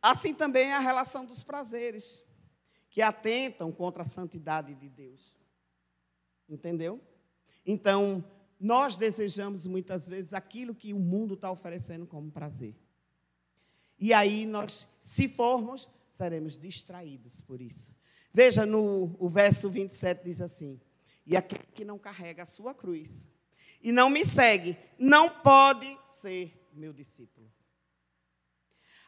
Assim também é a relação dos prazeres, que atentam contra a santidade de Deus. Entendeu? Então, nós desejamos muitas vezes aquilo que o mundo está oferecendo como prazer. E aí nós, se formos, seremos distraídos por isso. Veja no o verso 27 diz assim: E aquele que não carrega a sua cruz e não me segue, não pode ser meu discípulo.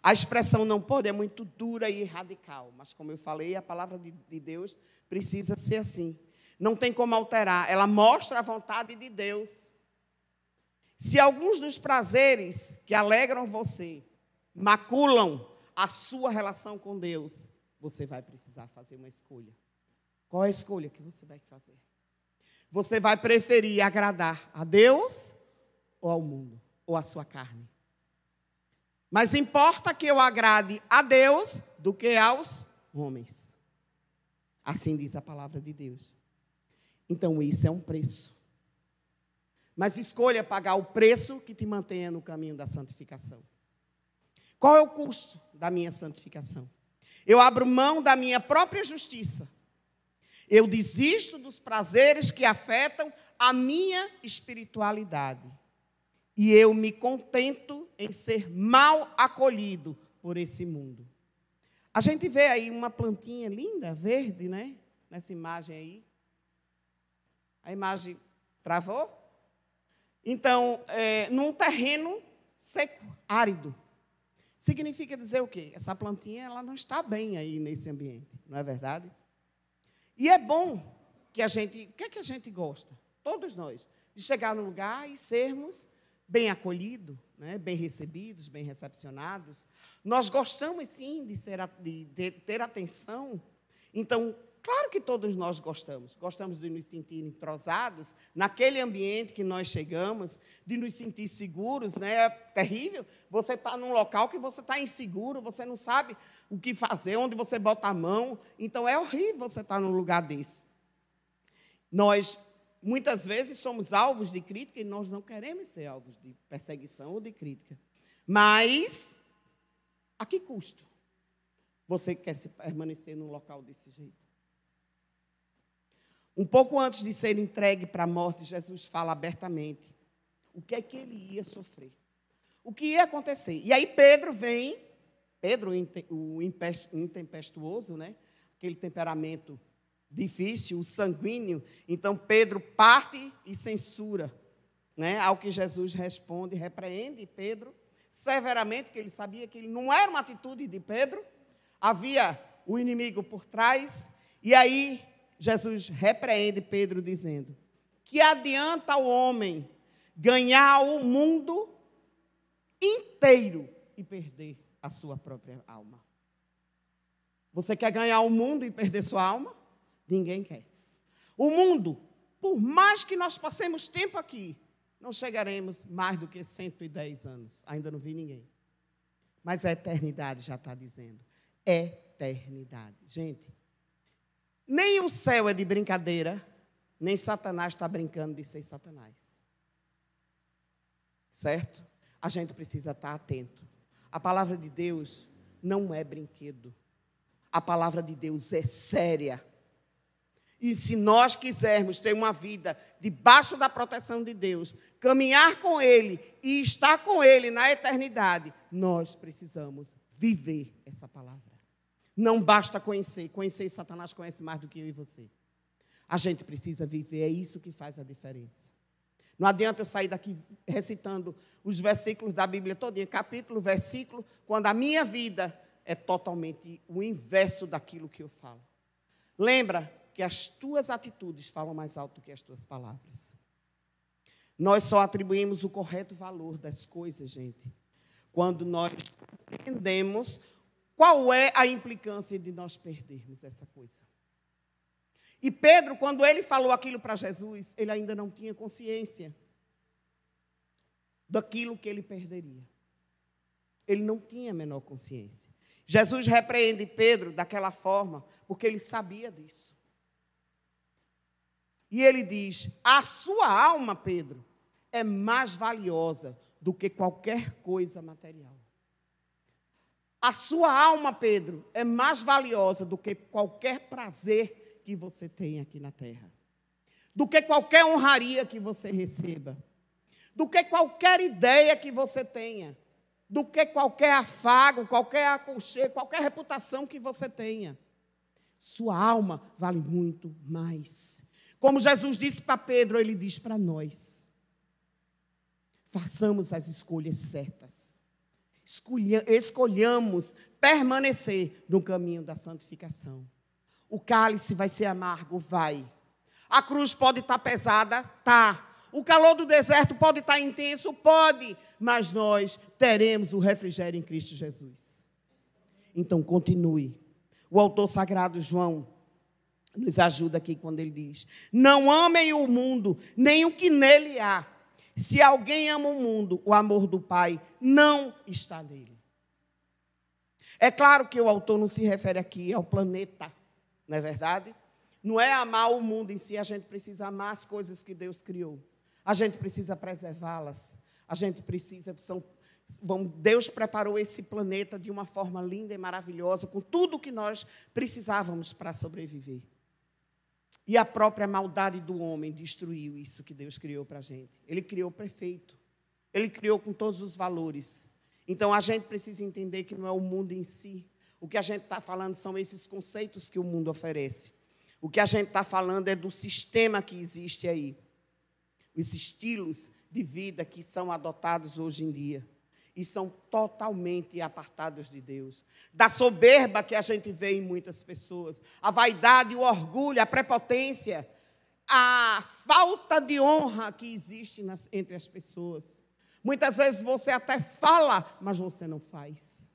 A expressão não pode é muito dura e radical, mas como eu falei, a palavra de, de Deus precisa ser assim. Não tem como alterar. Ela mostra a vontade de Deus. Se alguns dos prazeres que alegram você maculam a sua relação com Deus, você vai precisar fazer uma escolha. Qual é a escolha que você vai fazer? Você vai preferir agradar a Deus ou ao mundo, ou à sua carne? Mas importa que eu agrade a Deus do que aos homens. Assim diz a palavra de Deus. Então, isso é um preço. Mas escolha pagar o preço que te mantenha no caminho da santificação. Qual é o custo da minha santificação? Eu abro mão da minha própria justiça. Eu desisto dos prazeres que afetam a minha espiritualidade. E eu me contento em ser mal acolhido por esse mundo. A gente vê aí uma plantinha linda, verde, né? Nessa imagem aí. A imagem travou? Então, é, num terreno seco, árido. Significa dizer o quê? Essa plantinha ela não está bem aí nesse ambiente, não é verdade? E é bom que a gente, o que é que a gente gosta? Todos nós, de chegar no lugar e sermos bem acolhidos, né? bem recebidos, bem recepcionados. Nós gostamos sim de, ser, de, de ter atenção. Então, Claro que todos nós gostamos. Gostamos de nos sentir entrosados naquele ambiente que nós chegamos, de nos sentir seguros, né? É terrível. Você está num local que você está inseguro, você não sabe o que fazer, onde você bota a mão. Então é horrível você estar tá num lugar desse. Nós muitas vezes somos alvos de crítica e nós não queremos ser alvos de perseguição ou de crítica. Mas a que custo? Você quer se permanecer num local desse jeito? Um pouco antes de ser entregue para a morte, Jesus fala abertamente o que é que ele ia sofrer. O que ia acontecer. E aí Pedro vem, Pedro, o intempestuoso, né? aquele temperamento difícil, o sanguíneo. Então Pedro parte e censura. Né? Ao que Jesus responde, repreende Pedro severamente, porque ele sabia que ele não era uma atitude de Pedro havia o inimigo por trás, e aí Jesus repreende Pedro dizendo: Que adianta o homem ganhar o mundo inteiro e perder a sua própria alma? Você quer ganhar o mundo e perder sua alma? Ninguém quer. O mundo, por mais que nós passemos tempo aqui, não chegaremos mais do que 110 anos. Ainda não vi ninguém. Mas a eternidade já está dizendo. Eternidade. Gente, nem o céu é de brincadeira, nem Satanás está brincando de ser Satanás. Certo? A gente precisa estar atento. A palavra de Deus não é brinquedo. A palavra de Deus é séria. E se nós quisermos ter uma vida debaixo da proteção de Deus, caminhar com Ele e estar com Ele na eternidade, nós precisamos viver essa palavra. Não basta conhecer, conhecer Satanás conhece mais do que eu e você. A gente precisa viver, é isso que faz a diferença. Não adianta eu sair daqui recitando os versículos da Bíblia todinha, capítulo, versículo, quando a minha vida é totalmente o inverso daquilo que eu falo. Lembra que as tuas atitudes falam mais alto que as tuas palavras. Nós só atribuímos o correto valor das coisas, gente, quando nós entendemos qual é a implicância de nós perdermos essa coisa. E Pedro, quando ele falou aquilo para Jesus, ele ainda não tinha consciência daquilo que ele perderia. Ele não tinha a menor consciência. Jesus repreende Pedro daquela forma, porque ele sabia disso. E ele diz: A sua alma, Pedro, é mais valiosa do que qualquer coisa material. A sua alma, Pedro, é mais valiosa do que qualquer prazer que você tem aqui na terra, do que qualquer honraria que você receba, do que qualquer ideia que você tenha, do que qualquer afago, qualquer aconchego, qualquer reputação que você tenha. Sua alma vale muito mais. Como Jesus disse para Pedro, ele diz para nós: façamos as escolhas certas. Escolhamos permanecer no caminho da santificação. O cálice vai ser amargo? Vai. A cruz pode estar pesada? Tá. O calor do deserto pode estar intenso? Pode. Mas nós teremos o refrigério em Cristo Jesus. Então, continue. O autor sagrado João nos ajuda aqui quando ele diz: Não amem o mundo, nem o que nele há. Se alguém ama o mundo, o amor do Pai não está nele. É claro que o autor não se refere aqui ao planeta, não é verdade? Não é amar o mundo em si, a gente precisa amar as coisas que Deus criou. A gente precisa preservá-las. A gente precisa, são, Deus preparou esse planeta de uma forma linda e maravilhosa, com tudo o que nós precisávamos para sobreviver. E a própria maldade do homem destruiu isso que Deus criou para a gente. Ele criou perfeito. Ele criou com todos os valores. Então a gente precisa entender que não é o mundo em si. O que a gente está falando são esses conceitos que o mundo oferece. O que a gente está falando é do sistema que existe aí. Os estilos de vida que são adotados hoje em dia e são totalmente apartados de Deus. Da soberba que a gente vê em muitas pessoas, a vaidade, o orgulho, a prepotência, a falta de honra que existe nas, entre as pessoas. Muitas vezes você até fala, mas você não faz.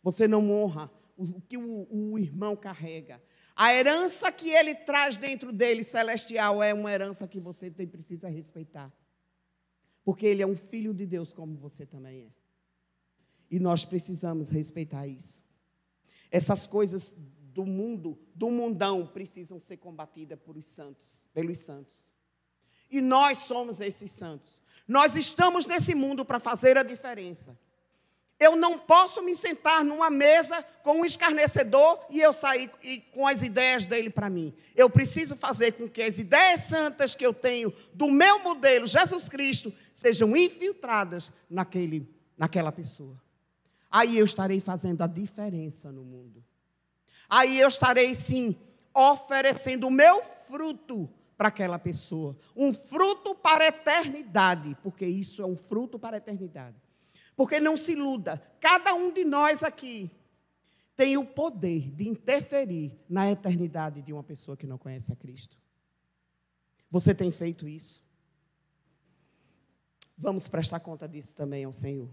Você não honra o que o, o irmão carrega. A herança que ele traz dentro dele, celestial, é uma herança que você tem, precisa respeitar. Porque ele é um filho de Deus, como você também é. E nós precisamos respeitar isso. Essas coisas do mundo, do mundão, precisam ser combatidas por os santos, pelos santos. E nós somos esses santos. Nós estamos nesse mundo para fazer a diferença. Eu não posso me sentar numa mesa com um escarnecedor e eu sair com as ideias dele para mim. Eu preciso fazer com que as ideias santas que eu tenho do meu modelo, Jesus Cristo, sejam infiltradas naquele, naquela pessoa. Aí eu estarei fazendo a diferença no mundo. Aí eu estarei, sim, oferecendo o meu fruto para aquela pessoa. Um fruto para a eternidade, porque isso é um fruto para a eternidade. Porque não se iluda, cada um de nós aqui tem o poder de interferir na eternidade de uma pessoa que não conhece a Cristo. Você tem feito isso? Vamos prestar conta disso também ao Senhor.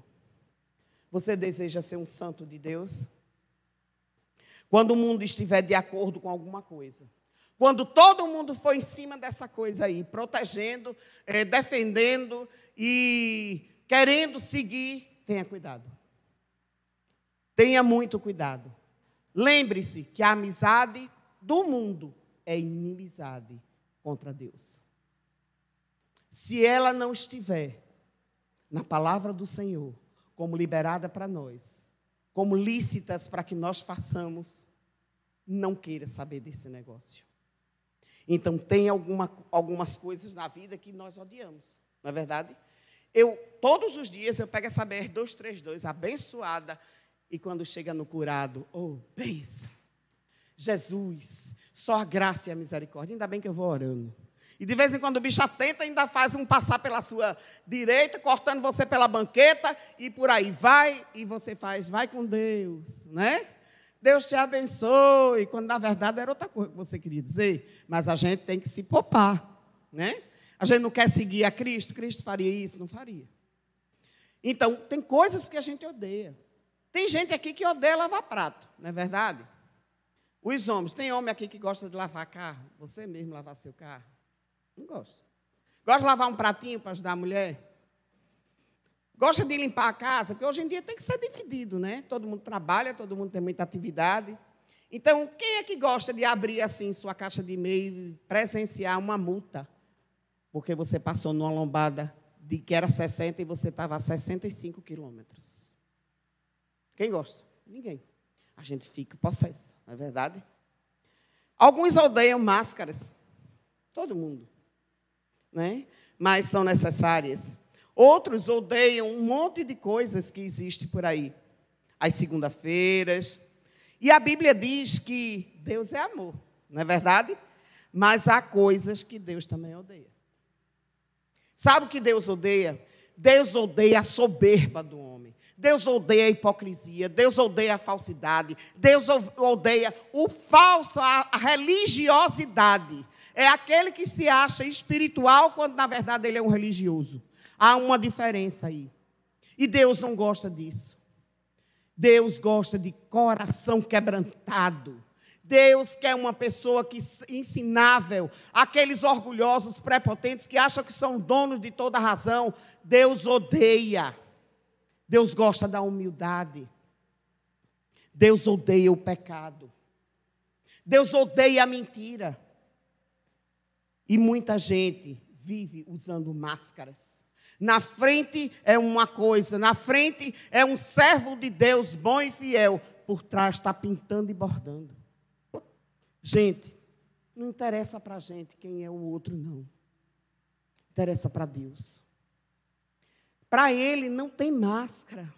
Você deseja ser um santo de Deus? Quando o mundo estiver de acordo com alguma coisa, quando todo mundo for em cima dessa coisa aí, protegendo, é, defendendo e querendo seguir, tenha cuidado. Tenha muito cuidado. Lembre-se que a amizade do mundo é inimizade contra Deus. Se ela não estiver na palavra do Senhor, como liberada para nós, como lícitas para que nós façamos, não queira saber desse negócio. Então, tem alguma, algumas coisas na vida que nós odiamos, não é verdade? Eu, todos os dias, eu pego essa BR 232, abençoada, e quando chega no curado, oh, benção. Jesus, só a graça e a misericórdia. Ainda bem que eu vou orando. E de vez em quando o bicho atenta, ainda faz um passar pela sua direita, cortando você pela banqueta, e por aí vai, e você faz, vai com Deus, né? Deus te abençoe, quando na verdade era outra coisa que você queria dizer. Mas a gente tem que se poupar, né? A gente não quer seguir a Cristo, Cristo faria isso? Não faria. Então, tem coisas que a gente odeia. Tem gente aqui que odeia lavar prato, não é verdade? Os homens, tem homem aqui que gosta de lavar carro? Você mesmo lavar seu carro? Não gosta. Gosta de lavar um pratinho para ajudar a mulher? Gosta de limpar a casa? Porque hoje em dia tem que ser dividido, né? Todo mundo trabalha, todo mundo tem muita atividade. Então, quem é que gosta de abrir assim sua caixa de e-mail e presenciar uma multa? Porque você passou numa lombada de que era 60 e você estava a 65 quilômetros. Quem gosta? Ninguém. A gente fica possesso, não é verdade? Alguns odeiam máscaras. Todo mundo né? mas são necessárias. Outros odeiam um monte de coisas que existe por aí. As segunda-feiras. E a Bíblia diz que Deus é amor, não é verdade? Mas há coisas que Deus também odeia. Sabe o que Deus odeia? Deus odeia a soberba do homem. Deus odeia a hipocrisia, Deus odeia a falsidade, Deus odeia o falso, a religiosidade é aquele que se acha espiritual quando na verdade ele é um religioso. Há uma diferença aí. E Deus não gosta disso. Deus gosta de coração quebrantado. Deus quer uma pessoa que ensinável, aqueles orgulhosos, prepotentes que acham que são donos de toda razão. Deus odeia. Deus gosta da humildade. Deus odeia o pecado. Deus odeia a mentira. E muita gente vive usando máscaras. Na frente é uma coisa, na frente é um servo de Deus bom e fiel, por trás está pintando e bordando. Gente, não interessa para a gente quem é o outro, não. Interessa para Deus. Para Ele não tem máscara.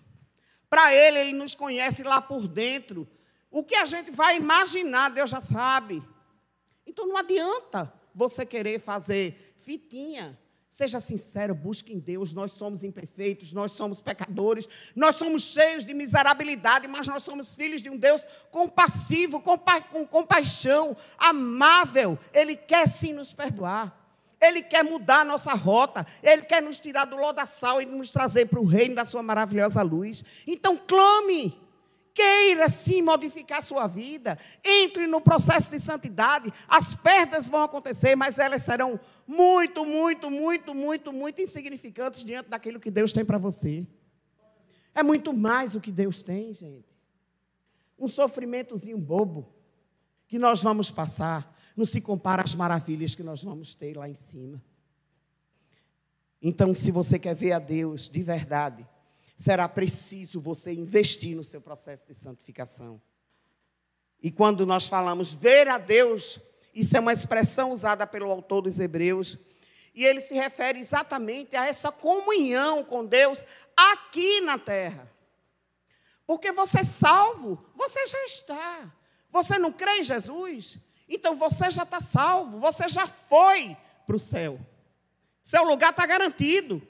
Para Ele, Ele nos conhece lá por dentro. O que a gente vai imaginar, Deus já sabe. Então não adianta você querer fazer fitinha. Seja sincero, busque em Deus. Nós somos imperfeitos, nós somos pecadores, nós somos cheios de miserabilidade, mas nós somos filhos de um Deus compassivo, compa com compaixão, amável. Ele quer sim nos perdoar. Ele quer mudar a nossa rota. Ele quer nos tirar do lodaçal e nos trazer para o reino da sua maravilhosa luz. Então, clame. Queira sim modificar sua vida. Entre no processo de santidade. As perdas vão acontecer, mas elas serão muito, muito, muito, muito, muito insignificantes diante daquilo que Deus tem para você. É muito mais o que Deus tem, gente. Um sofrimentozinho bobo que nós vamos passar não se compara às maravilhas que nós vamos ter lá em cima. Então, se você quer ver a Deus de verdade, será preciso você investir no seu processo de santificação. E quando nós falamos ver a Deus, isso é uma expressão usada pelo autor dos Hebreus, e ele se refere exatamente a essa comunhão com Deus aqui na terra. Porque você é salvo, você já está. Você não crê em Jesus? Então você já está salvo, você já foi para o céu. Seu lugar está garantido.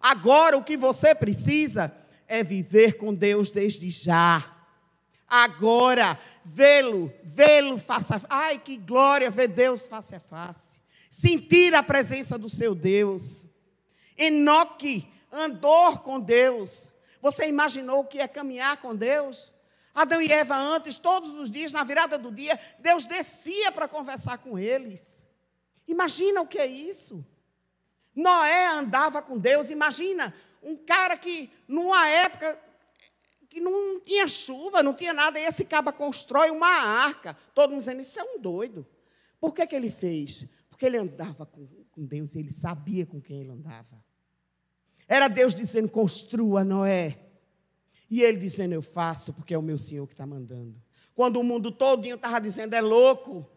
Agora o que você precisa é viver com Deus desde já. agora, vê-lo, vê-lo face a face. Ai, que glória ver Deus face a face. Sentir a presença do seu Deus. Enoque andou com Deus. Você imaginou o que é caminhar com Deus? Adão e Eva, antes, todos os dias, na virada do dia, Deus descia para conversar com eles. Imagina o que é isso. Noé andava com Deus, imagina um cara que, numa época que não tinha chuva, não tinha nada, e esse caba constrói uma arca. Todo mundo dizendo, isso é um doido. Por que, que ele fez? Porque ele andava com, com Deus, ele sabia com quem ele andava. Era Deus dizendo, construa Noé. E ele dizendo, eu faço, porque é o meu Senhor que está mandando. Quando o mundo todinho estava dizendo, é louco.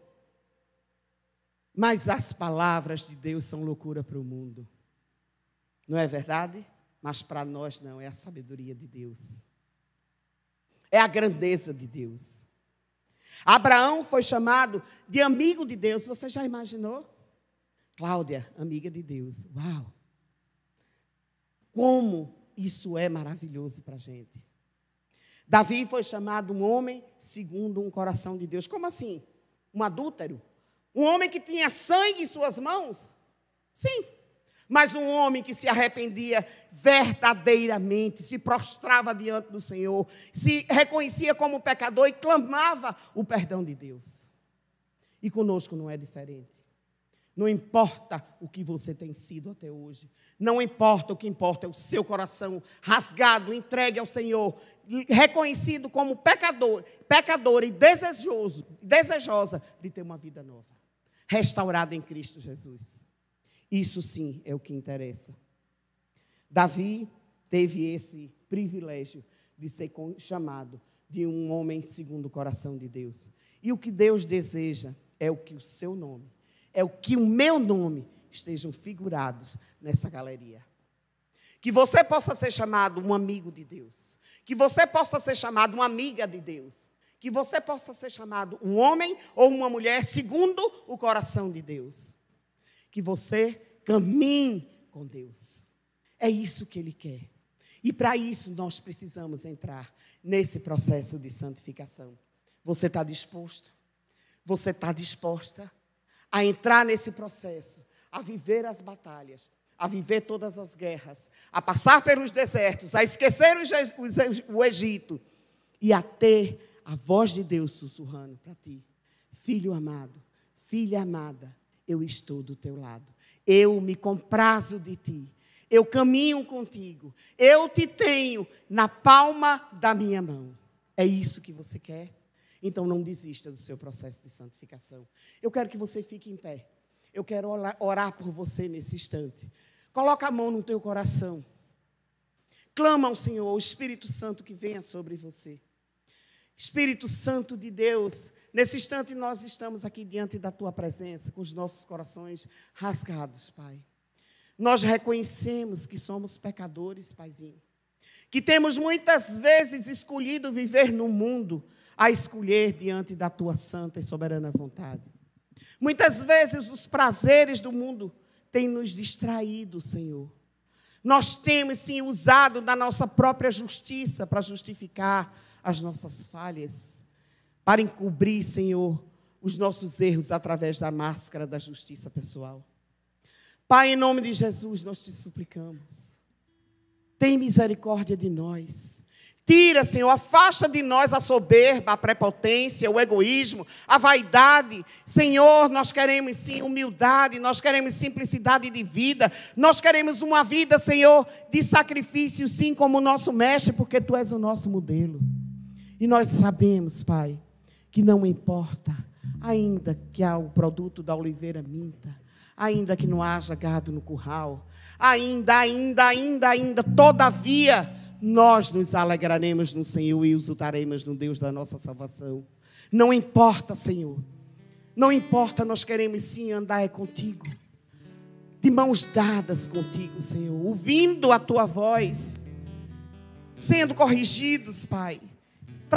Mas as palavras de Deus são loucura para o mundo. Não é verdade? Mas para nós não, é a sabedoria de Deus. É a grandeza de Deus. Abraão foi chamado de amigo de Deus. Você já imaginou? Cláudia, amiga de Deus. Uau! Como isso é maravilhoso para a gente. Davi foi chamado um homem segundo um coração de Deus. Como assim? Um adúltero? Um homem que tinha sangue em suas mãos? Sim. Mas um homem que se arrependia verdadeiramente, se prostrava diante do Senhor, se reconhecia como pecador e clamava o perdão de Deus. E conosco não é diferente. Não importa o que você tem sido até hoje. Não importa, o que importa é o seu coração rasgado, entregue ao Senhor, reconhecido como pecador, pecador e desejoso, desejosa de ter uma vida nova, restaurada em Cristo Jesus. Isso sim é o que interessa. Davi teve esse privilégio de ser chamado de um homem segundo o coração de Deus. E o que Deus deseja é o que o seu nome é o que o meu nome estejam figurados nessa galeria. Que você possa ser chamado um amigo de Deus. Que você possa ser chamado uma amiga de Deus. Que você possa ser chamado um homem ou uma mulher segundo o coração de Deus. Que você caminhe com Deus. É isso que Ele quer. E para isso nós precisamos entrar nesse processo de santificação. Você está disposto? Você está disposta? a entrar nesse processo, a viver as batalhas, a viver todas as guerras, a passar pelos desertos, a esquecer o Egito e a ter a voz de Deus sussurrando para ti: Filho amado, filha amada, eu estou do teu lado. Eu me comprazo de ti. Eu caminho contigo. Eu te tenho na palma da minha mão. É isso que você quer? Então não desista do seu processo de santificação. Eu quero que você fique em pé. Eu quero orar por você nesse instante. Coloca a mão no teu coração. Clama ao Senhor, o Espírito Santo que venha sobre você. Espírito Santo de Deus, nesse instante nós estamos aqui diante da tua presença, com os nossos corações rasgados, Pai. Nós reconhecemos que somos pecadores, Paizinho. Que temos muitas vezes escolhido viver no mundo a escolher diante da tua santa e soberana vontade. Muitas vezes os prazeres do mundo têm nos distraído, Senhor. Nós temos sim usado da nossa própria justiça para justificar as nossas falhas, para encobrir, Senhor, os nossos erros através da máscara da justiça pessoal. Pai, em nome de Jesus, nós te suplicamos. Tem misericórdia de nós. Tira, Senhor, afasta de nós a soberba, a prepotência, o egoísmo, a vaidade. Senhor, nós queremos sim humildade, nós queremos simplicidade de vida, nós queremos uma vida, Senhor, de sacrifício, sim, como o nosso mestre, porque tu és o nosso modelo. E nós sabemos, Pai, que não importa, ainda que o produto da oliveira minta, ainda que não haja gado no curral, ainda, ainda, ainda, ainda, todavia nós nos alegraremos no Senhor e exultaremos no Deus da nossa salvação. Não importa, Senhor. Não importa, nós queremos sim andar é contigo. De mãos dadas contigo, Senhor, ouvindo a tua voz, sendo corrigidos, Pai,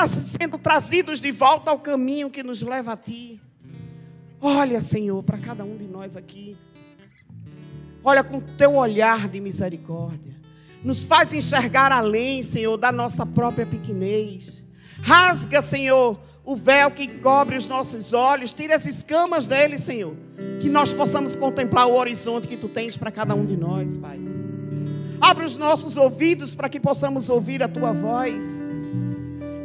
sendo trazidos de volta ao caminho que nos leva a ti. Olha, Senhor, para cada um de nós aqui. Olha com teu olhar de misericórdia. Nos faz enxergar além, Senhor, da nossa própria pequenez. Rasga, Senhor, o véu que cobre os nossos olhos, tira as escamas deles, Senhor. Que nós possamos contemplar o horizonte que tu tens para cada um de nós, Pai. Abre os nossos ouvidos para que possamos ouvir a tua voz.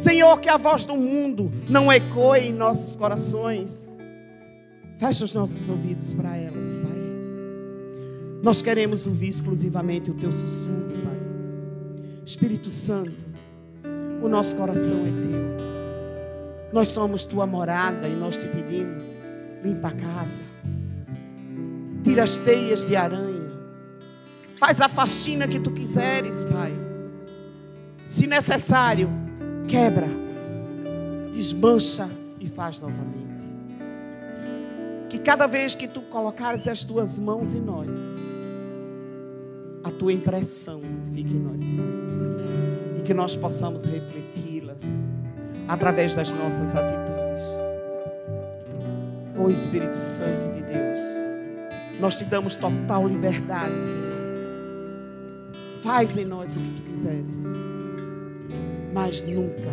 Senhor, que a voz do mundo não ecoe em nossos corações. Fecha os nossos ouvidos para elas, Pai. Nós queremos ouvir exclusivamente o teu sussurro, Pai. Espírito Santo, o nosso coração é teu. Nós somos tua morada e nós te pedimos: limpa a casa, tira as teias de aranha, Faz a faxina que tu quiseres, Pai. Se necessário, quebra, desmancha e faz novamente. Que cada vez que tu colocares as tuas mãos em nós, a tua impressão fique em nós. E que nós possamos refleti-la através das nossas atitudes. Ó oh, Espírito Santo de Deus, nós te damos total liberdade, Senhor Faz em nós o que tu quiseres, mas nunca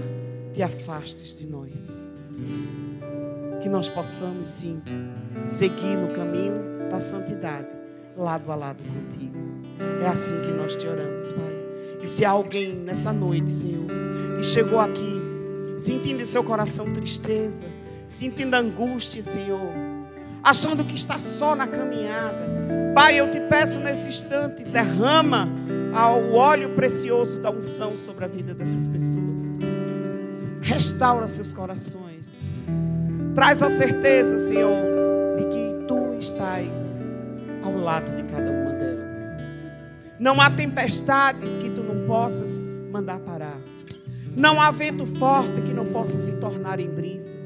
te afastes de nós. Que nós possamos sim seguir no caminho da santidade, lado a lado contigo. É assim que nós te oramos, Pai. E se alguém nessa noite, Senhor, que chegou aqui, sentindo em seu coração tristeza, sentindo angústia, Senhor, achando que está só na caminhada, Pai, eu te peço nesse instante, derrama ao óleo precioso da unção sobre a vida dessas pessoas. Restaura seus corações. Traz a certeza, Senhor, de que tu estás ao lado de cada uma delas. Não há tempestade que tu não possas mandar parar. Não há vento forte que não possa se tornar em brisa.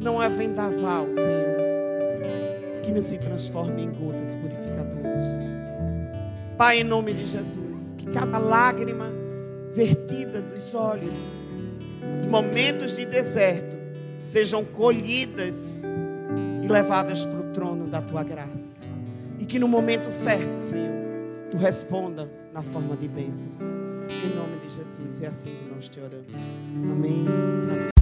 Não há vendaval, Senhor, que não se transforme em gotas purificadoras. Pai, em nome de Jesus, que cada lágrima vertida dos olhos, de momentos de deserto, sejam colhidas e levadas para o trono da tua graça. E que no momento certo, Senhor, tu responda na forma de bênçãos. Em nome de Jesus, é assim que nós te oramos. Amém. Amém.